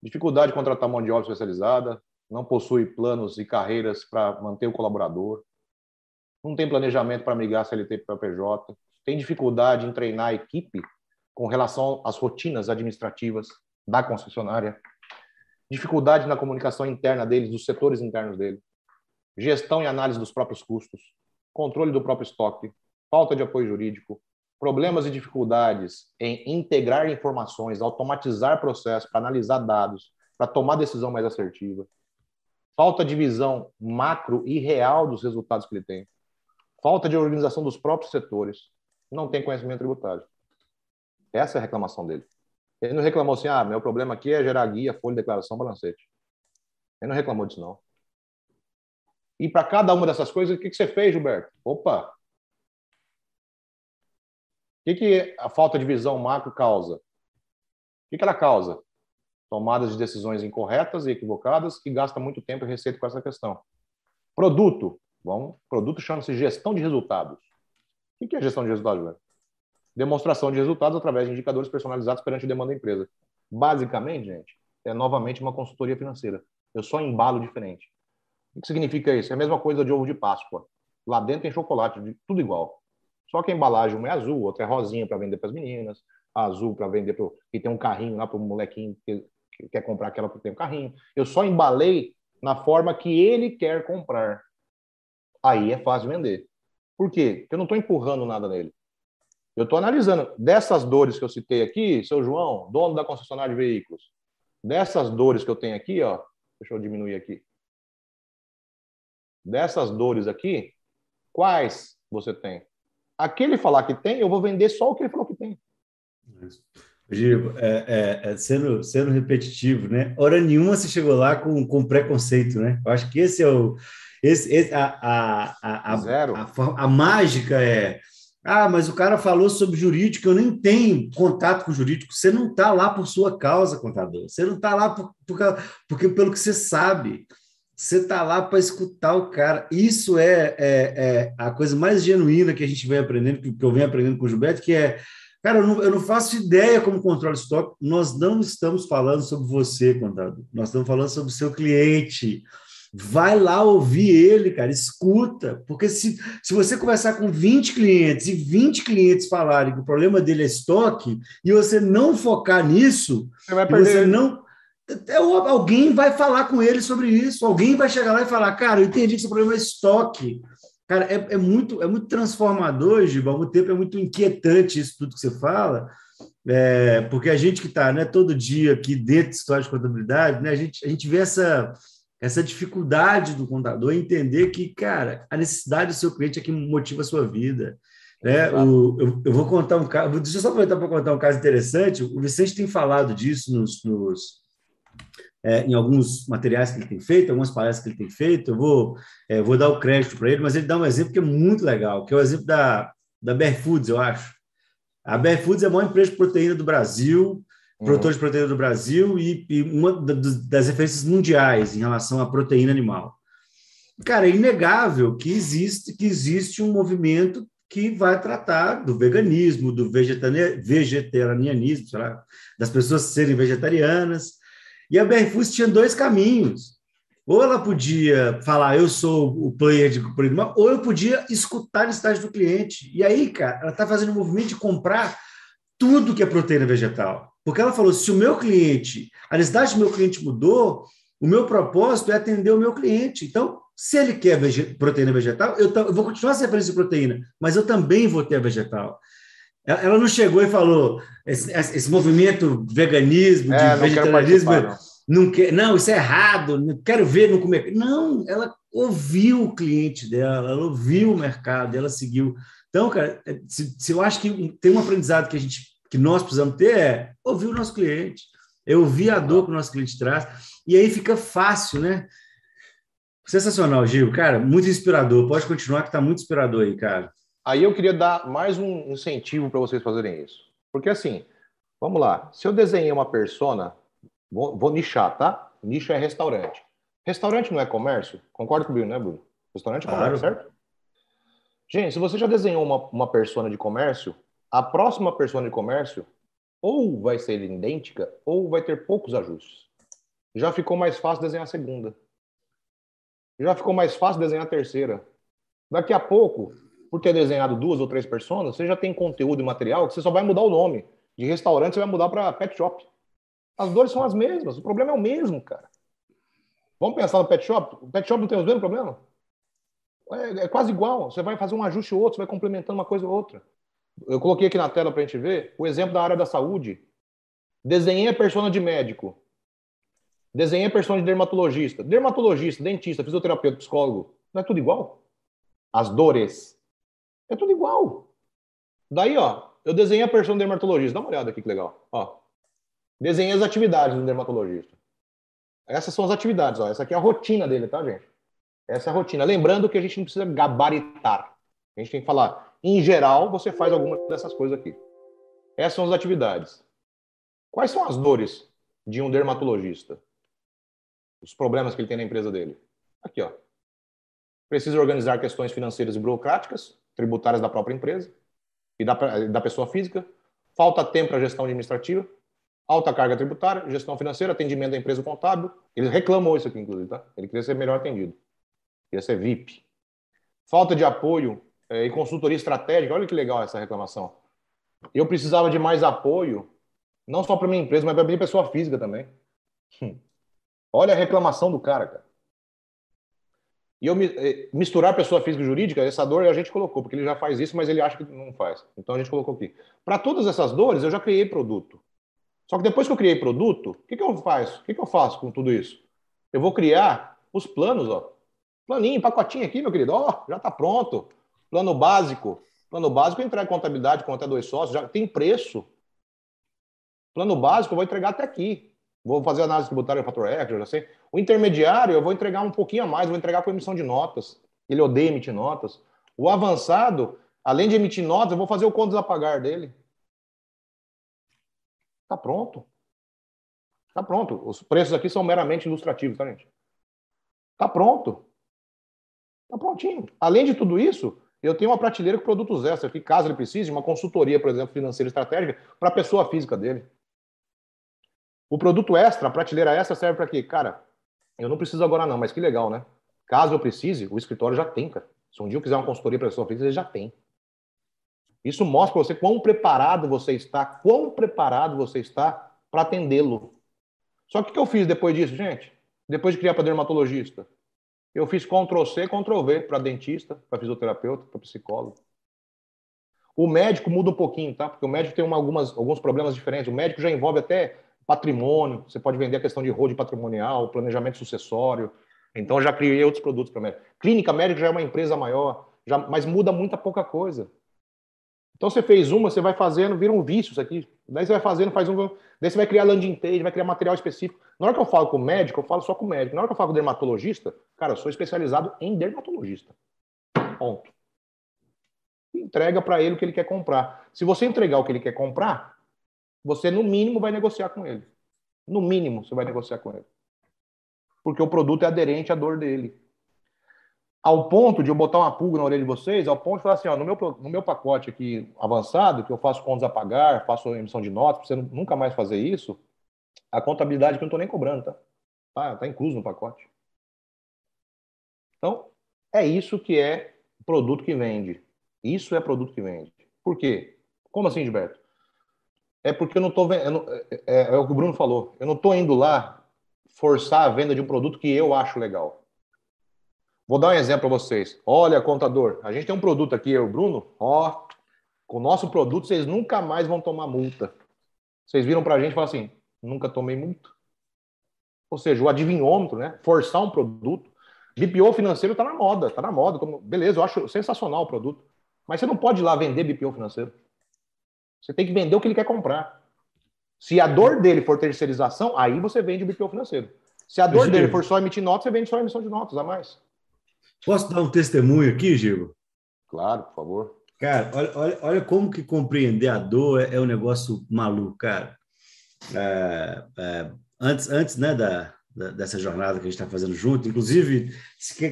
Dificuldade de contratar mão de obra especializada, não possui planos e carreiras para manter o colaborador, não tem planejamento para migrar CLT para PJ, tem dificuldade em treinar a equipe com relação às rotinas administrativas, da concessionária, dificuldade na comunicação interna deles, dos setores internos dele, gestão e análise dos próprios custos, controle do próprio estoque, falta de apoio jurídico, problemas e dificuldades em integrar informações, automatizar processos para analisar dados, para tomar decisão mais assertiva, falta de visão macro e real dos resultados que ele tem, falta de organização dos próprios setores, não tem conhecimento tributário. Essa é a reclamação dele. Ele não reclamou assim, ah, meu problema aqui é gerar guia, folha, declaração, balancete. Ele não reclamou disso, não. E para cada uma dessas coisas, o que, que você fez, Gilberto? Opa! O que, que a falta de visão macro causa? O que, que ela causa? tomadas de decisões incorretas e equivocadas que gasta muito tempo e receita com essa questão. Produto. Bom, produto chama-se gestão de resultados. O que é gestão de resultados, velho? Demonstração de resultados através de indicadores personalizados perante a demanda da empresa. Basicamente, gente, é novamente uma consultoria financeira. Eu só embalo diferente. O que significa isso? É a mesma coisa de ovo de Páscoa. Lá dentro tem chocolate, tudo igual. Só que a embalagem uma é azul, outra é rosinha para vender para as meninas, azul para vender para que tem um carrinho lá para o molequinho que, que, quer comprar aquela porque tem um carrinho. Eu só embalei na forma que ele quer comprar. Aí é fácil vender. Por quê? Porque eu não estou empurrando nada nele. Eu estou analisando. Dessas dores que eu citei aqui, seu João, dono da concessionária de veículos, dessas dores que eu tenho aqui, ó, deixa eu diminuir aqui. Dessas dores aqui, quais você tem? Aquele falar que tem, eu vou vender só o que ele falou que tem. Gil, é, é, é, sendo, sendo repetitivo, né? Hora nenhuma você chegou lá com, com preconceito, né? Eu acho que esse é o. Esse, esse, a, a, a, a, Zero. A, a, a mágica é. Ah, mas o cara falou sobre jurídico, eu nem tenho contato com jurídico. Você não está lá por sua causa, contador. Você não está lá por, por, porque pelo que você sabe. Você está lá para escutar o cara. Isso é, é, é, a coisa mais genuína que a gente vem aprendendo, que eu venho aprendendo com o Gilberto, que é Cara, eu não, eu não, faço ideia como controla estoque. Nós não estamos falando sobre você, contador. Nós estamos falando sobre o seu cliente. Vai lá ouvir ele, cara, escuta. Porque se, se você conversar com 20 clientes e 20 clientes falarem que o problema dele é estoque e você não focar nisso, você vai perder. Você não, é, alguém vai falar com ele sobre isso. Alguém vai chegar lá e falar, cara, eu entendi que seu problema é estoque. Cara, é, é, muito, é muito transformador, Giba, ao mesmo tempo é muito inquietante isso tudo que você fala, é, porque a gente que está né, todo dia aqui dentro de história de contabilidade, né, a, gente, a gente vê essa, essa dificuldade do contador entender que, cara, a necessidade do seu cliente é que motiva a sua vida. Né? O, eu, eu, vou contar um caso, deixa eu só aproveitar para contar um caso interessante. O Vicente tem falado disso nos, nos é, em alguns materiais que ele tem feito, algumas palestras que ele tem feito. Eu vou, é, vou dar o crédito para ele, mas ele dá um exemplo que é muito legal, que é o exemplo da, da Bear Foods, eu acho. A Bear Foods é a maior empresa de proteína do Brasil, uhum. produtor de proteína do Brasil e, e uma das referências mundiais em relação à proteína animal. Cara, é inegável que existe, que existe um movimento que vai tratar do veganismo, do vegetarianismo, das pessoas serem vegetarianas, e a BR tinha dois caminhos. Ou ela podia falar, eu sou o player de problema, ou eu podia escutar a necessidade do cliente. E aí, cara, ela está fazendo um movimento de comprar tudo que é proteína vegetal. Porque ela falou: se o meu cliente, a necessidade do meu cliente mudou, o meu propósito é atender o meu cliente. Então, se ele quer vege proteína vegetal, eu, eu, vou continuar essa referência de proteína, mas eu também vou ter a vegetal. Ela não chegou e falou esse, esse movimento veganismo, é, de vegetarianismo, não, quer, não, isso é errado, não quero ver, não comer. Não, ela ouviu o cliente dela, ela ouviu o mercado, ela seguiu. Então, cara, é, se, se eu acho que tem um aprendizado que a gente, que nós precisamos ter é ouvir o nosso cliente, é ouvir a dor que o nosso cliente traz, e aí fica fácil, né? Sensacional, Gil, cara, muito inspirador. Pode continuar que está muito inspirador aí, cara. Aí eu queria dar mais um incentivo para vocês fazerem isso. Porque assim, vamos lá. Se eu desenhei uma persona, vou, vou nichar, tá? Nicho é restaurante. Restaurante não é comércio? Concorda comigo, né, Bruno? Restaurante é comércio, claro. certo? Gente, se você já desenhou uma, uma persona de comércio, a próxima persona de comércio ou vai ser idêntica ou vai ter poucos ajustes. Já ficou mais fácil desenhar a segunda. Já ficou mais fácil desenhar a terceira. Daqui a pouco, por ter desenhado duas ou três personas, você já tem conteúdo e material que você só vai mudar o nome. De restaurante você vai mudar para pet shop. As dores são as mesmas, o problema é o mesmo, cara. Vamos pensar no pet shop? O pet shop não tem os mesmos problemas? É, é, quase igual. Você vai fazer um ajuste ou outro, você vai complementando uma coisa ou outra. Eu coloquei aqui na tela para a gente ver o exemplo da área da saúde. Desenhei a persona de médico. Desenhei a persona de dermatologista. Dermatologista, dentista, fisioterapeuta, psicólogo. Não é tudo igual? As dores é tudo igual. Daí, ó, eu desenhei a persona do dermatologista. Dá uma olhada aqui que legal. Ó, desenhei as atividades do dermatologista. Essas são as atividades, ó. Essa aqui é a rotina dele, tá, gente? Essa é a rotina. Lembrando que a gente não precisa gabaritar. A gente tem que falar, em geral, você faz alguma dessas coisas aqui. Essas são as atividades. Quais são as dores de um dermatologista? Os problemas que ele tem na empresa dele. Aqui, ó. Precisa organizar questões financeiras e burocráticas, tributárias da própria empresa e da, da pessoa física. Falta tempo para gestão administrativa, alta carga tributária, gestão financeira, atendimento da empresa contábil. Ele reclamou isso aqui, inclusive, tá? Ele queria ser melhor atendido. Queria ser VIP. Falta de apoio é, e consultoria estratégica. Olha que legal essa reclamação. Eu precisava de mais apoio, não só para minha empresa, mas para minha pessoa física também. Hum. Olha a reclamação do cara, cara. E eu eh, misturar pessoa física e jurídica, essa dor a gente colocou, porque ele já faz isso, mas ele acha que não faz. Então a gente colocou aqui. Para todas essas dores, eu já criei produto. Só que depois que eu criei produto, o que, que eu faço? O que, que eu faço com tudo isso? Eu vou criar os planos, ó. Planinho, pacotinho aqui, meu querido. Ó, já está pronto. Plano básico. Plano básico eu entrego contabilidade com até dois sócios, já tem preço. Plano básico eu vou entregar até aqui. Vou fazer análise tributária Fator X, já sei. O intermediário, eu vou entregar um pouquinho a mais, vou entregar com emissão de notas. Ele odeia emitir notas. O avançado, além de emitir notas, eu vou fazer o contas a pagar dele. Está pronto. Está pronto. Os preços aqui são meramente ilustrativos, tá, gente? Está pronto. Está prontinho. Além de tudo isso, eu tenho uma prateleira com produtos extras, que caso ele precise, uma consultoria, por exemplo, financeira estratégica, para a pessoa física dele. O produto extra, a prateleira extra serve para quê? Cara, eu não preciso agora não, mas que legal, né? Caso eu precise, o escritório já tem, cara. Se um dia eu quiser uma consultoria para pessoa física, ele já tem. Isso mostra para você quão preparado você está, quão preparado você está para atendê-lo. Só que o que eu fiz depois disso, gente? Depois de criar para dermatologista, eu fiz Ctrl C, Ctrl V para dentista, para fisioterapeuta, para psicólogo. O médico muda um pouquinho, tá? Porque o médico tem uma, algumas, alguns problemas diferentes. O médico já envolve até patrimônio, você pode vender a questão de road patrimonial, planejamento sucessório. Então, já criei outros produtos para médico. Clínica médica já é uma empresa maior, já, mas muda muita pouca coisa. Então, você fez uma, você vai fazendo, vira um vício isso aqui. Daí você vai fazendo, faz um. Daí você vai criar landing page, vai criar material específico. Na hora que eu falo com o médico, eu falo só com o médico. Na hora que eu falo com o dermatologista, cara, eu sou especializado em dermatologista. Ponto. Entrega para ele o que ele quer comprar. Se você entregar o que ele quer comprar, você no mínimo vai negociar com ele. No mínimo você vai negociar com ele. Porque o produto é aderente à dor dele. Ao ponto de eu botar uma pulga na orelha de vocês, ao ponto de falar assim, ó, no meu, no meu pacote aqui avançado, que eu faço contas a pagar, faço emissão de notas, para você nunca mais fazer isso, a contabilidade que eu não estou nem cobrando, tá? Tá, tá incluso no pacote. Então, é isso que é produto que vende. Isso é produto que vende. Por quê? Como assim, Gilberto? é porque eu não estou vendo. É, é, é, o que o Bruno falou. Eu não estou indo lá forçar a venda de um produto que eu acho legal. Vou dar um exemplo para vocês. Olha, contador, a gente tem um produto aqui, eu, Bruno. Ó, com o nosso produto vocês nunca mais vão tomar multa. Vocês viram para a gente e falaram assim: nunca tomei multa. Ou seja, o adivinhômetro, né? Forçar um produto. BPO financeiro está na moda, está na moda. Beleza, eu acho sensacional o produto. Mas você não pode ir lá vender BPO financeiro. Você tem que vender o que ele quer comprar. Se a dor dele for terceirização, aí você vende o BPO financeiro. Se a dor dele for só emitir notas, você vende só emissão de notas a mais. Posso dar um testemunho aqui, Gil? Claro, por favor. Cara, olha, olha, olha como que compreender a dor é, é um negócio maluco, cara. É, é, antes, antes né, da, da, dessa jornada que a gente está fazendo junto, inclusive,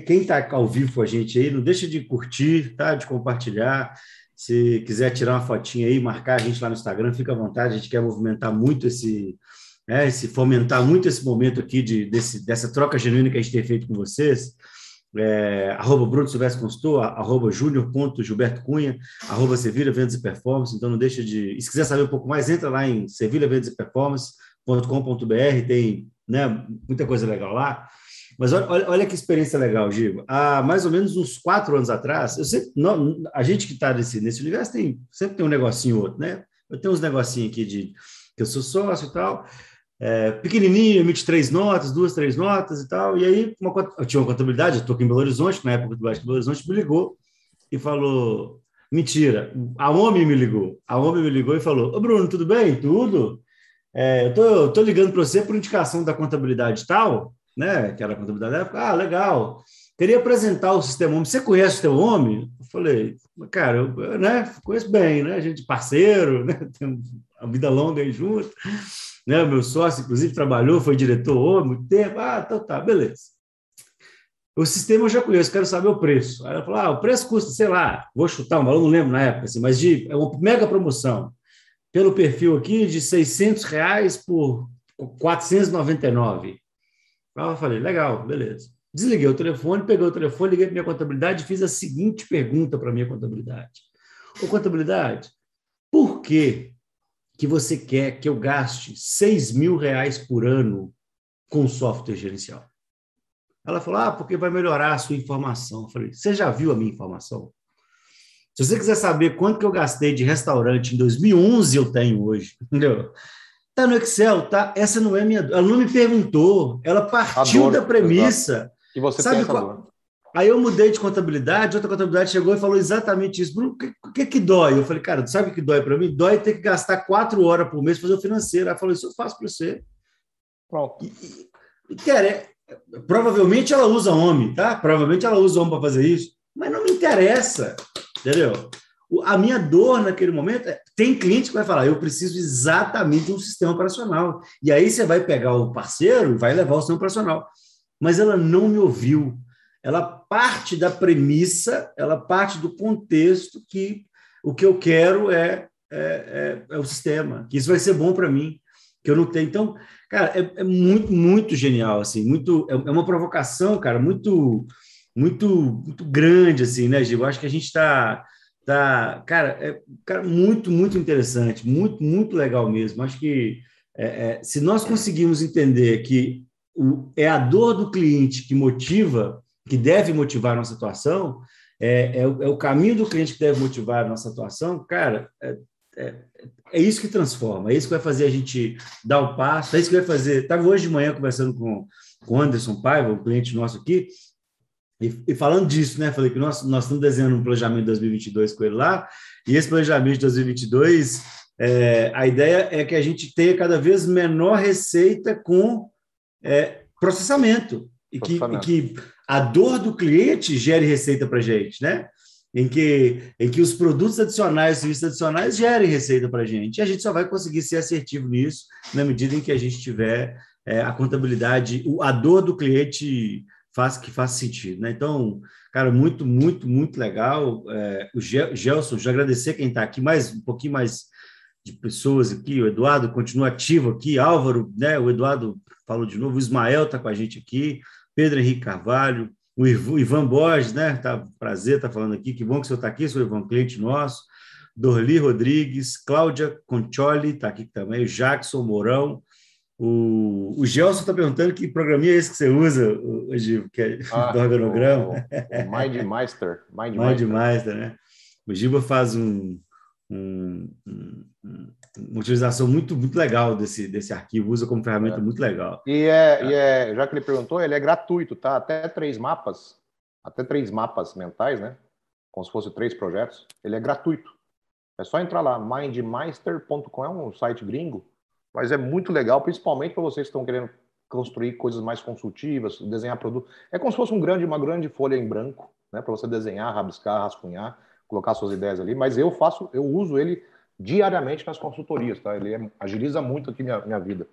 quem está ao vivo com a gente aí, não deixa de curtir, tá? de compartilhar. Se quiser tirar uma fotinha aí, marcar a gente lá no Instagram, fica à vontade. A gente quer movimentar muito esse, né, esse fomentar muito esse momento aqui de, desse, dessa troca genuína que a gente tem feito com vocês. É, arroba Bruno Silvestre Consultor, arroba júnior.gilberto Cunha, arroba Sevilha Vendas e Performance. Então não deixa de. E se quiser saber um pouco mais, entra lá em Sevilha Vendas e Performance.com.br, tem né, muita coisa legal lá. Mas olha, olha que experiência legal, Gigo. Há mais ou menos uns quatro anos atrás, eu sempre, não, a gente que está nesse, nesse universo tem, sempre tem um negocinho outro, né? Eu tenho uns negocinhos aqui de que eu sou sócio e tal, é, pequenininho, emite três notas, duas, três notas e tal. E aí, uma, eu tinha uma contabilidade, eu estou aqui em Belo Horizonte, na época do Baixo Belo Horizonte, me ligou e falou: mentira, a homem me ligou. A homem me ligou e falou: Ô Bruno, tudo bem? Tudo? É, eu tô, tô ligando para você por indicação da contabilidade tal né, que era a contabilidade da época, ah, legal. Queria apresentar o Sistema Homem. Você conhece o Sistema Homem? Eu falei, cara, eu né, conheço bem, né? A gente parceiro, né? Tem uma vida longa aí junto. Né? Meu sócio, inclusive, trabalhou, foi diretor muito tempo. Ah, então tá, beleza. O sistema eu já conheço, quero saber o preço. Aí ela falou: ah, o preço custa, sei lá, vou chutar um valor, não lembro na época, assim, mas de, é uma mega promoção. Pelo perfil aqui, de 600 reais por 499. Aí eu falei: legal, beleza. Desliguei o telefone, peguei o telefone, liguei para minha contabilidade e fiz a seguinte pergunta para minha contabilidade: Ô contabilidade, por que, que você quer que eu gaste 6 mil reais por ano com software gerencial? Ela falou: Ah, porque vai melhorar a sua informação. Eu falei: Você já viu a minha informação? Se você quiser saber quanto que eu gastei de restaurante em 2011, eu tenho hoje, entendeu? Tá no Excel, tá? Essa não é minha. Ela não me perguntou, ela partiu Adoro, da premissa. E você Sabe qual... Aí eu mudei de contabilidade, outra contabilidade chegou e falou exatamente isso. Bruno, o que, que, dói? Eu falei, cara, sabe o que dói para mim? Dói ter que gastar quatro horas por mês para fazer o financeiro. Ela falou, isso eu faço para você. Pronto. E, e, cara, é, Provavelmente ela usa homem, tá? Provavelmente ela usa homem para fazer isso, mas não me interessa, entendeu? A minha dor naquele momento é, tem cliente que vai falar, eu preciso exatamente de um sistema operacional. E aí você vai pegar o parceiro e vai levar o sistema operacional. Mas ela não me ouviu. Ela parte da premissa, ela parte do contexto que o que eu quero é, é, é, é o sistema, que isso vai ser bom para mim, que eu não tenho. Então, Cara, é, é muito, muito genial, assim, muito, é, é uma provocação, cara, muito, muito, muito grande, assim, né, Gil? Eu acho que a gente está, tá, cara, é, cara, muito, muito interessante, muito, muito legal mesmo. Acho que é, é, se nós conseguirmos entender que é a dor do cliente que motiva, que deve motivar a nossa atuação, é, é, o, é o caminho do cliente que deve motivar a nossa atuação, cara, é, é, é, isso que transforma, é isso que vai fazer a gente dar o passo, é isso que vai fazer. Estava hoje de manhã conversando com o Anderson Paiva, um cliente nosso aqui, e, e, falando disso, né? Falei que nós, nós estamos desenhando um planejamento de 2022 com ele lá, e esse planejamento de 2022, é, a ideia é que a gente tenha cada vez menor receita com é, processamento, e que, e que a dor do cliente gere receita para a gente, né? em que, em que os produtos adicionais, os serviços adicionais gerem receita para a gente. E a gente só vai conseguir ser assertivo nisso na medida em que a gente tiver é, a contabilidade, a dor do cliente faz que faça sentido. Né? Então, cara, muito, muito, muito legal. É, o Gelson, já agradecer quem está aqui, mais um pouquinho mais de pessoas aqui, o Eduardo continua ativo aqui, Álvaro, né? O Eduardo falou de novo, o Ismael está com a gente aqui, Pedro Henrique Carvalho, o Ivan Borges, né? Tá, prazer estar tá falando aqui. Que bom que o senhor está aqui, seu Ivan, cliente nosso. Dorli Rodrigues, Cláudia Concholi está aqui também, o Jackson Mourão. O, o Gelson está perguntando que programinha é esse que você usa, Gil, que é ah, do organograma. O, o MindMeister. MindMeister, né? O Giba faz um, um, um, uma utilização muito, muito legal desse, desse arquivo, usa como ferramenta é. muito legal. E é, é. E é, já que ele perguntou, ele é gratuito, tá? Até três mapas, até três mapas mentais, né? Como se fosse três projetos, ele é gratuito. É só entrar lá, mindmeister.com, é um site gringo, mas é muito legal, principalmente para vocês que estão querendo construir coisas mais consultivas, desenhar produto. É como se fosse um grande, uma grande folha em branco, né? Para você desenhar, rabiscar, rascunhar colocar suas ideias ali, mas eu faço, eu uso ele diariamente nas consultorias, tá? Ele é, agiliza muito aqui minha, minha vida.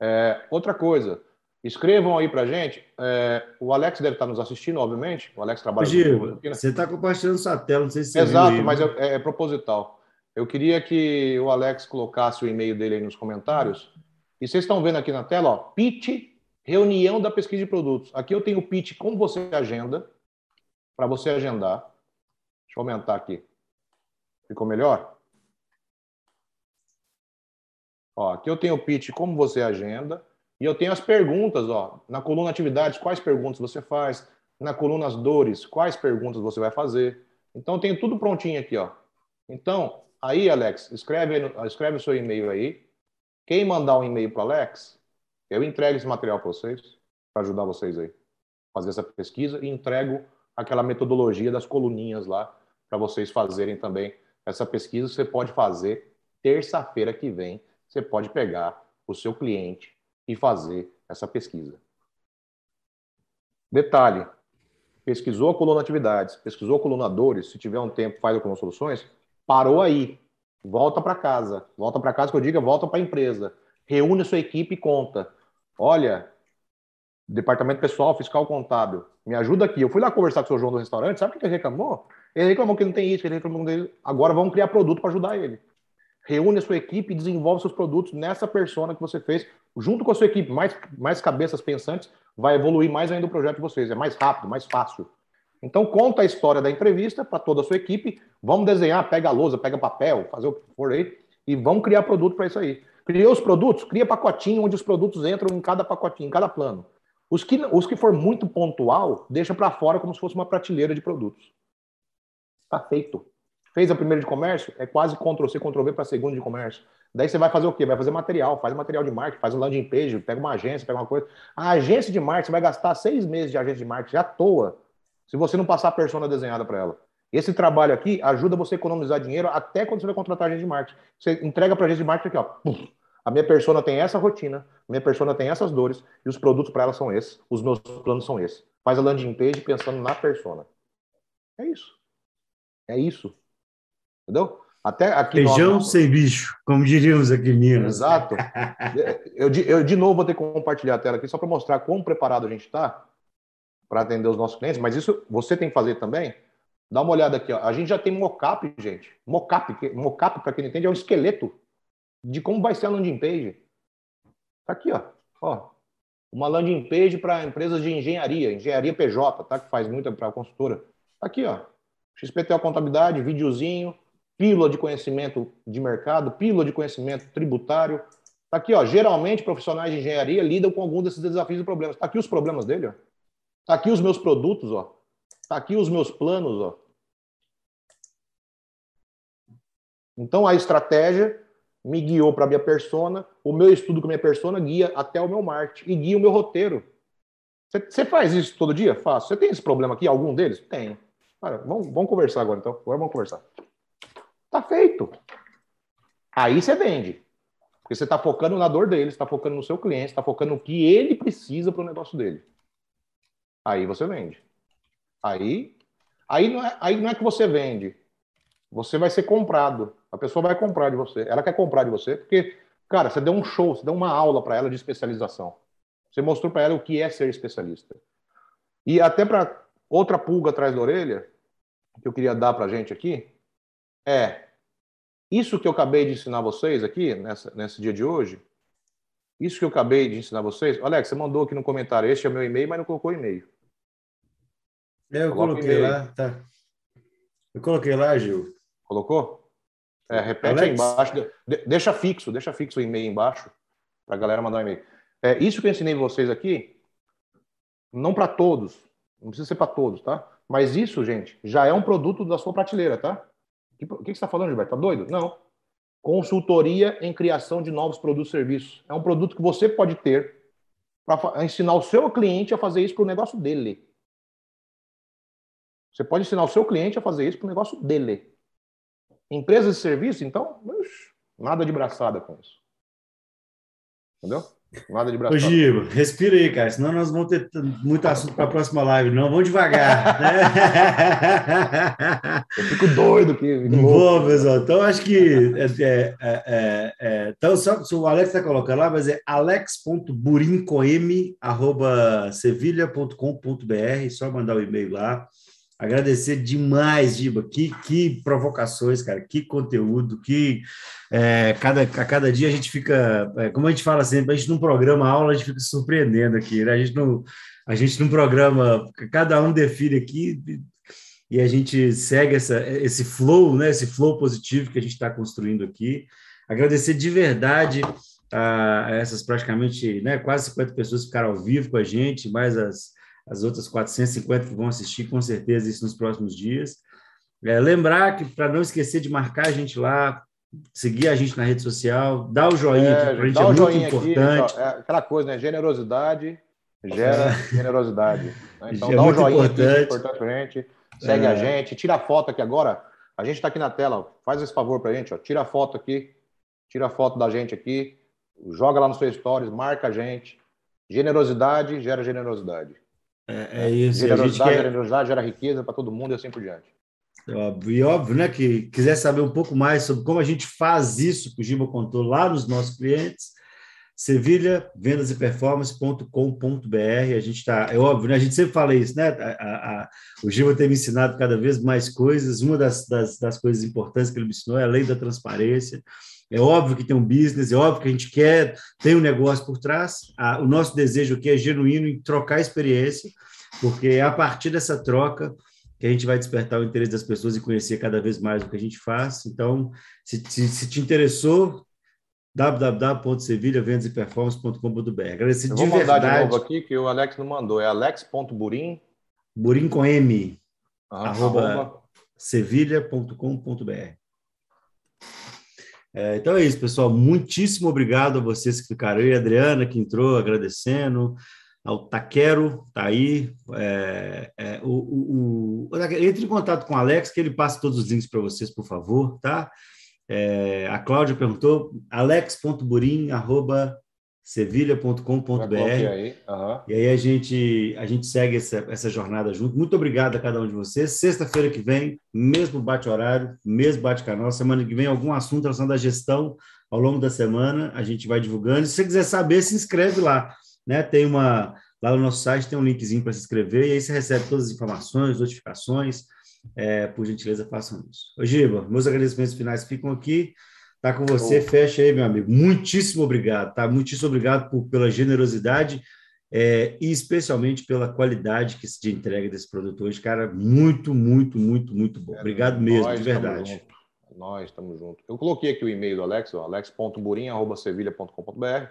É, outra coisa, escrevam aí pra gente. É, o Alex deve estar nos assistindo, obviamente. O Alex trabalha. Gil, você está compartilhando sua tela, não sei se você Exato, viu mas é, é, proposital. Eu queria que o Alex colocasse o e-mail dele aí nos comentários. E vocês estão vendo aqui na tela, ó, pitch, reunião da pesquisa de produtos. Aqui eu tenho o pitch como você agenda, para você agendar. Deixa eu aumentar aqui. Ficou melhor? Ó, aqui eu tenho o pitch, como você agenda, e eu tenho as perguntas, ó, na coluna atividades, quais perguntas você faz, na coluna as dores, quais perguntas você vai fazer. Então eu tenho tudo prontinho aqui, ó. Então, aí, Alex, escreve, escreve o seu e-mail aí. Quem mandar um e-mail para Alex, eu entrego esse material para vocês, para ajudar vocês aí, fazer essa pesquisa e entrego aquela metodologia das coluninhas lá para vocês fazerem também essa pesquisa. Você pode fazer terça-feira que vem. Você pode pegar o seu cliente e fazer essa pesquisa. Detalhe: pesquisou a coluna atividades, pesquisou a coluna dores, se tiver um tempo, faz a coluna soluções, parou aí. Volta para casa. Volta para casa que eu diga, volta para a empresa. Reúne a sua equipe e conta. Olha, departamento pessoal, fiscal contábil, me ajuda aqui. Eu fui lá conversar com o seu João do restaurante, sabe o que ele reclamou? Ele reclamou que não tem isso, ele reclamou dele. Agora vamos criar produto para ajudar ele. Reúne a sua equipe e desenvolve seus produtos nessa persona que você fez, junto com a sua equipe, mais, mais cabeças pensantes, vai evoluir mais ainda o projeto de vocês. É mais rápido, mais fácil. Então, conta a história da entrevista para toda a sua equipe. Vamos desenhar, pega a lousa, pega papel, fazer o que for aí, e vamos criar produto para isso aí. Criou os produtos, cria pacotinho onde os produtos entram em cada pacotinho, em cada plano. Os que, os que for muito pontual, deixa para fora como se fosse uma prateleira de produtos. Está feito. Fez a primeira de comércio, é quase Ctrl-C, Ctrl-V para a segunda de comércio. Daí você vai fazer o quê? Vai fazer material, faz material de marketing, faz um landing page, pega uma agência, pega uma coisa. A agência de marketing vai gastar seis meses de agência de marketing à toa, se você não passar a persona desenhada para ela. Esse trabalho aqui ajuda você a economizar dinheiro até quando você vai contratar agente de marketing. Você entrega para a agência de marketing aqui, ó. A minha persona tem essa rotina, minha persona tem essas dores e os produtos para ela são esses, os meus planos são esses. Faz a landing page pensando na persona. É isso. É isso. Entendeu? Até aqui Feijão nós... sem bicho, como diríamos aqui em Minas. Exato. eu, eu, de novo, vou ter que compartilhar a tela aqui só para mostrar quão preparado a gente está para atender os nossos clientes, mas isso você tem que fazer também. Dá uma olhada aqui, ó. a gente já tem mockup, gente. Mockup, mockup para quem não entende, é um esqueleto de como vai ser a landing page. Tá aqui, ó. ó uma landing page para empresas de engenharia, engenharia PJ, tá? Que faz muita para a consultora. Tá aqui, ó. XPTO Contabilidade, videozinho, pílula de conhecimento de mercado, pílula de conhecimento tributário. Está aqui, ó. Geralmente, profissionais de engenharia lidam com algum desses desafios e problemas. Está aqui os problemas dele, ó. Está aqui os meus produtos, ó. Está aqui os meus planos, ó. Então, a estratégia me guiou para a minha persona, o meu estudo com a minha persona guia até o meu marketing e guia o meu roteiro. Você faz isso todo dia? Faço. Você tem esse problema aqui? Algum deles? Tenho. Cara, vamos, vamos conversar agora, então. Agora vamos conversar. Tá feito. Aí você vende. Porque você está focando na dor dele, está focando no seu cliente, está focando no que ele precisa para o negócio dele. Aí você vende. Aí, aí, não é, aí não é que você vende. Você vai ser comprado. A pessoa vai comprar de você. Ela quer comprar de você porque, cara, você deu um show, você deu uma aula para ela de especialização. Você mostrou para ela o que é ser especialista. E até para outra pulga atrás da orelha, que eu queria dar para gente aqui, é isso que eu acabei de ensinar vocês aqui, nessa, nesse dia de hoje, isso que eu acabei de ensinar vocês, Alex, você mandou aqui no comentário, este é o meu e-mail, mas não colocou e-mail. É, eu Coloca coloquei lá, tá. Eu coloquei lá, Gil. Colocou? É, repete Alex? aí embaixo, deixa fixo, deixa fixo o e-mail embaixo, para a galera mandar um e-mail. É, isso que eu ensinei vocês aqui, não para todos, não precisa ser para todos, tá? Mas isso, gente, já é um produto da sua prateleira, tá? O que, que, você está falando, Gilberto? Tá doido? Não. Consultoria em criação de novos produtos e serviços. É um produto que você pode ter para ensinar o seu cliente a fazer isso para o negócio dele. Você pode ensinar o seu cliente a fazer isso para o negócio dele. Empresas de serviço, então, nada de braçada com isso. Entendeu? Nada de braço. Ô, Giba, respira aí, cara, senão nós vamos ter muito assunto para a próxima live. Não, vamos devagar. Né? Eu fico doido aqui. Bom, pessoal, então acho que. É, é, é, é, é então, só se o Alex está colocando lá, mas é alex.burincoem.sevilha.com.br, só mandar o e-mail lá. Agradecer demais, Giba. Que, que provocações, cara. Que conteúdo. Que é, cada, a cada dia a gente fica, é, como a gente fala sempre, a gente não programa aula, a gente fica surpreendendo aqui. Né? A gente não, a gente não programa. Cada um define aqui e a gente segue essa, esse flow, né? Esse flow positivo que a gente está construindo aqui. Agradecer de verdade a, a essas praticamente, né? Quase 50 pessoas que ficaram ao vivo com a gente, mais as as outras 450 que vão assistir, com certeza, isso nos próximos dias. É, lembrar que, para não esquecer de marcar a gente lá, seguir a gente na rede social, dar o joinha, é, para a gente é muito importante. Aqui, é aquela coisa, né? Generosidade gera generosidade. Né? Então, é dá um joinha importante. aqui, é importante para a gente. Segue a é. gente, tira a foto aqui agora. A gente está aqui na tela, faz esse favor para a gente, ó. tira a foto aqui, tira a foto da gente aqui, joga lá nos seus stories, marca a gente. Generosidade gera generosidade. É, é isso. Generosidade, quer... generosidade gera riqueza para todo mundo e assim por diante. Óbvio, e óbvio, né? Que quiser saber um pouco mais sobre como a gente faz isso que o Giba contou lá nos nossos clientes, Sevilha, vendas e performance.com.br. A gente está, é óbvio, né? A gente sempre fala isso, né? A, a, a, o Giba tem me ensinado cada vez mais coisas. Uma das, das, das, coisas importantes que ele me ensinou é a lei da transparência. É óbvio que tem um business, é óbvio que a gente quer, tem um negócio por trás. o nosso desejo aqui é genuíno em trocar experiência, porque é a partir dessa troca que a gente vai despertar o interesse das pessoas e conhecer cada vez mais o que a gente faz. Então, se, se, se te interessou, www.sevilhavendaseperformance.com.br. Agradecer de verdade. de novo aqui, que o Alex não mandou. É alex.burim. Burim com M. Ah, arroba, arroba. sevilha.com.br. É, então é isso, pessoal. Muitíssimo obrigado a vocês que ficaram aí. A Adriana, que entrou, agradecendo ao Taquero, tá aí. É, é, o, o, o, entre em contato com o Alex, que ele passa todos os links para vocês, por favor, tá? É, a Cláudia perguntou, alex.burim.sevilha.com.br uhum. E aí a gente, a gente segue essa, essa jornada junto. Muito obrigado a cada um de vocês. Sexta-feira que vem, mesmo bate-horário, mesmo bate-canal. Semana que vem, algum assunto relacionado à gestão ao longo da semana, a gente vai divulgando. Se você quiser saber, se inscreve lá né? Tem uma lá no nosso site tem um linkzinho para se inscrever e aí você recebe todas as informações, notificações. É, por gentileza, façam isso. Ô, Giba, meus agradecimentos finais ficam aqui. Tá com você, fecha aí, meu amigo. Muitíssimo obrigado, tá? Muitíssimo obrigado por, pela generosidade é, e especialmente pela qualidade que se entrega desse produto hoje, cara. Muito, muito, muito, muito bom. Obrigado mesmo, de verdade. Nós estamos juntos. Eu coloquei aqui o e-mail do Alex, alex.burim.sevilha.com.br.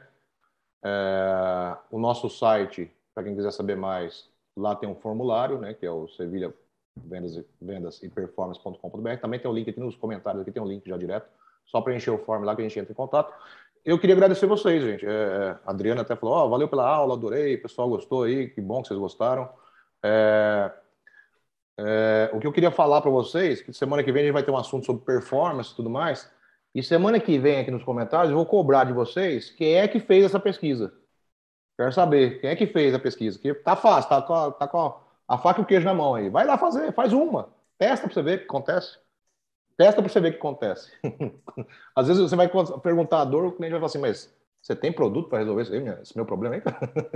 É, o nosso site, para quem quiser saber mais, lá tem um formulário, né, que é o Sevilha Vendas, Vendas e Performance.com.br. Também tem o um link aqui nos comentários, aqui tem um link já direto, só preencher o formulário lá que a gente entra em contato. Eu queria agradecer vocês, gente. É, é a Adriana até falou: oh, valeu pela aula, adorei, o pessoal gostou aí, que bom que vocês gostaram. É, é, o que eu queria falar para vocês, que semana que vem a gente vai ter um assunto sobre performance e tudo mais. E semana que vem aqui nos comentários eu vou cobrar de vocês quem é que fez essa pesquisa. Quero saber quem é que fez a pesquisa. Que tá fácil, tá com, a, tá com a faca e o queijo na mão aí. Vai lá fazer, faz uma. Testa para você ver o que acontece. Testa para você ver o que acontece. Às vezes você vai perguntar a dor, o cliente vai falar assim, mas você tem produto para resolver esse meu problema aí?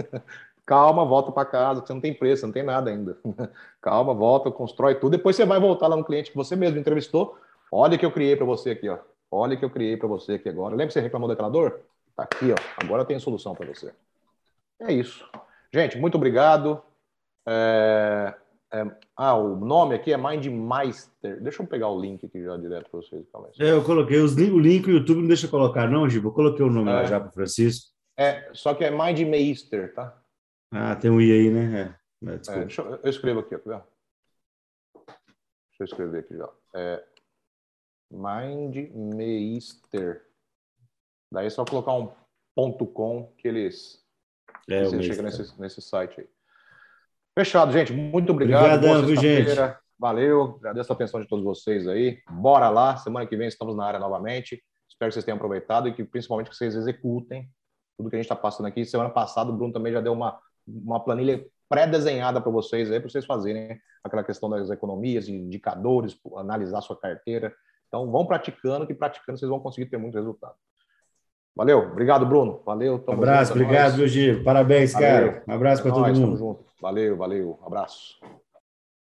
Calma, volta para casa, você não tem preço, não tem nada ainda. Calma, volta, constrói tudo. Depois você vai voltar lá no cliente que você mesmo entrevistou. Olha que eu criei para você aqui, ó. Olha que eu criei para você aqui agora. Lembra que você reclamou daquela dor? Tá aqui, ó. Agora tenho solução para você. É isso. Gente, muito obrigado. É, é, ah, o nome aqui é MindMeister. Deixa eu pegar o link aqui já direto para vocês. É, eu coloquei os, o link no YouTube, não deixa eu colocar, não, Gibo. Eu coloquei o nome lá é. já para Francisco. É, só que é MindMeister, tá? Ah, tem um I aí, né? É, é, é deixa eu, eu escrevo aqui, ó. Deixa eu escrever aqui já. É, Mindmeister. Daí é só colocar um ponto .com que eles, é, você chega nesse, nesse site aí. Fechado, gente. Muito obrigado. Obrigadão, gente? Valeu. Agradeço a atenção de todos vocês aí. Bora lá. Semana que vem estamos na área novamente. Espero que vocês tenham aproveitado e que principalmente que vocês executem tudo que a gente está passando aqui. Semana passada o Bruno também já deu uma, uma planilha pré-desenhada para vocês aí, para vocês fazerem aquela questão das economias, indicadores, analisar sua carteira. Então, vão praticando, que praticando vocês vão conseguir ter muito resultado. Valeu, obrigado, Bruno. Valeu. Um abraço, junto, obrigado, Gil. Parabéns, valeu. cara. Um abraço para todo mundo. Valeu, valeu. Um abraço.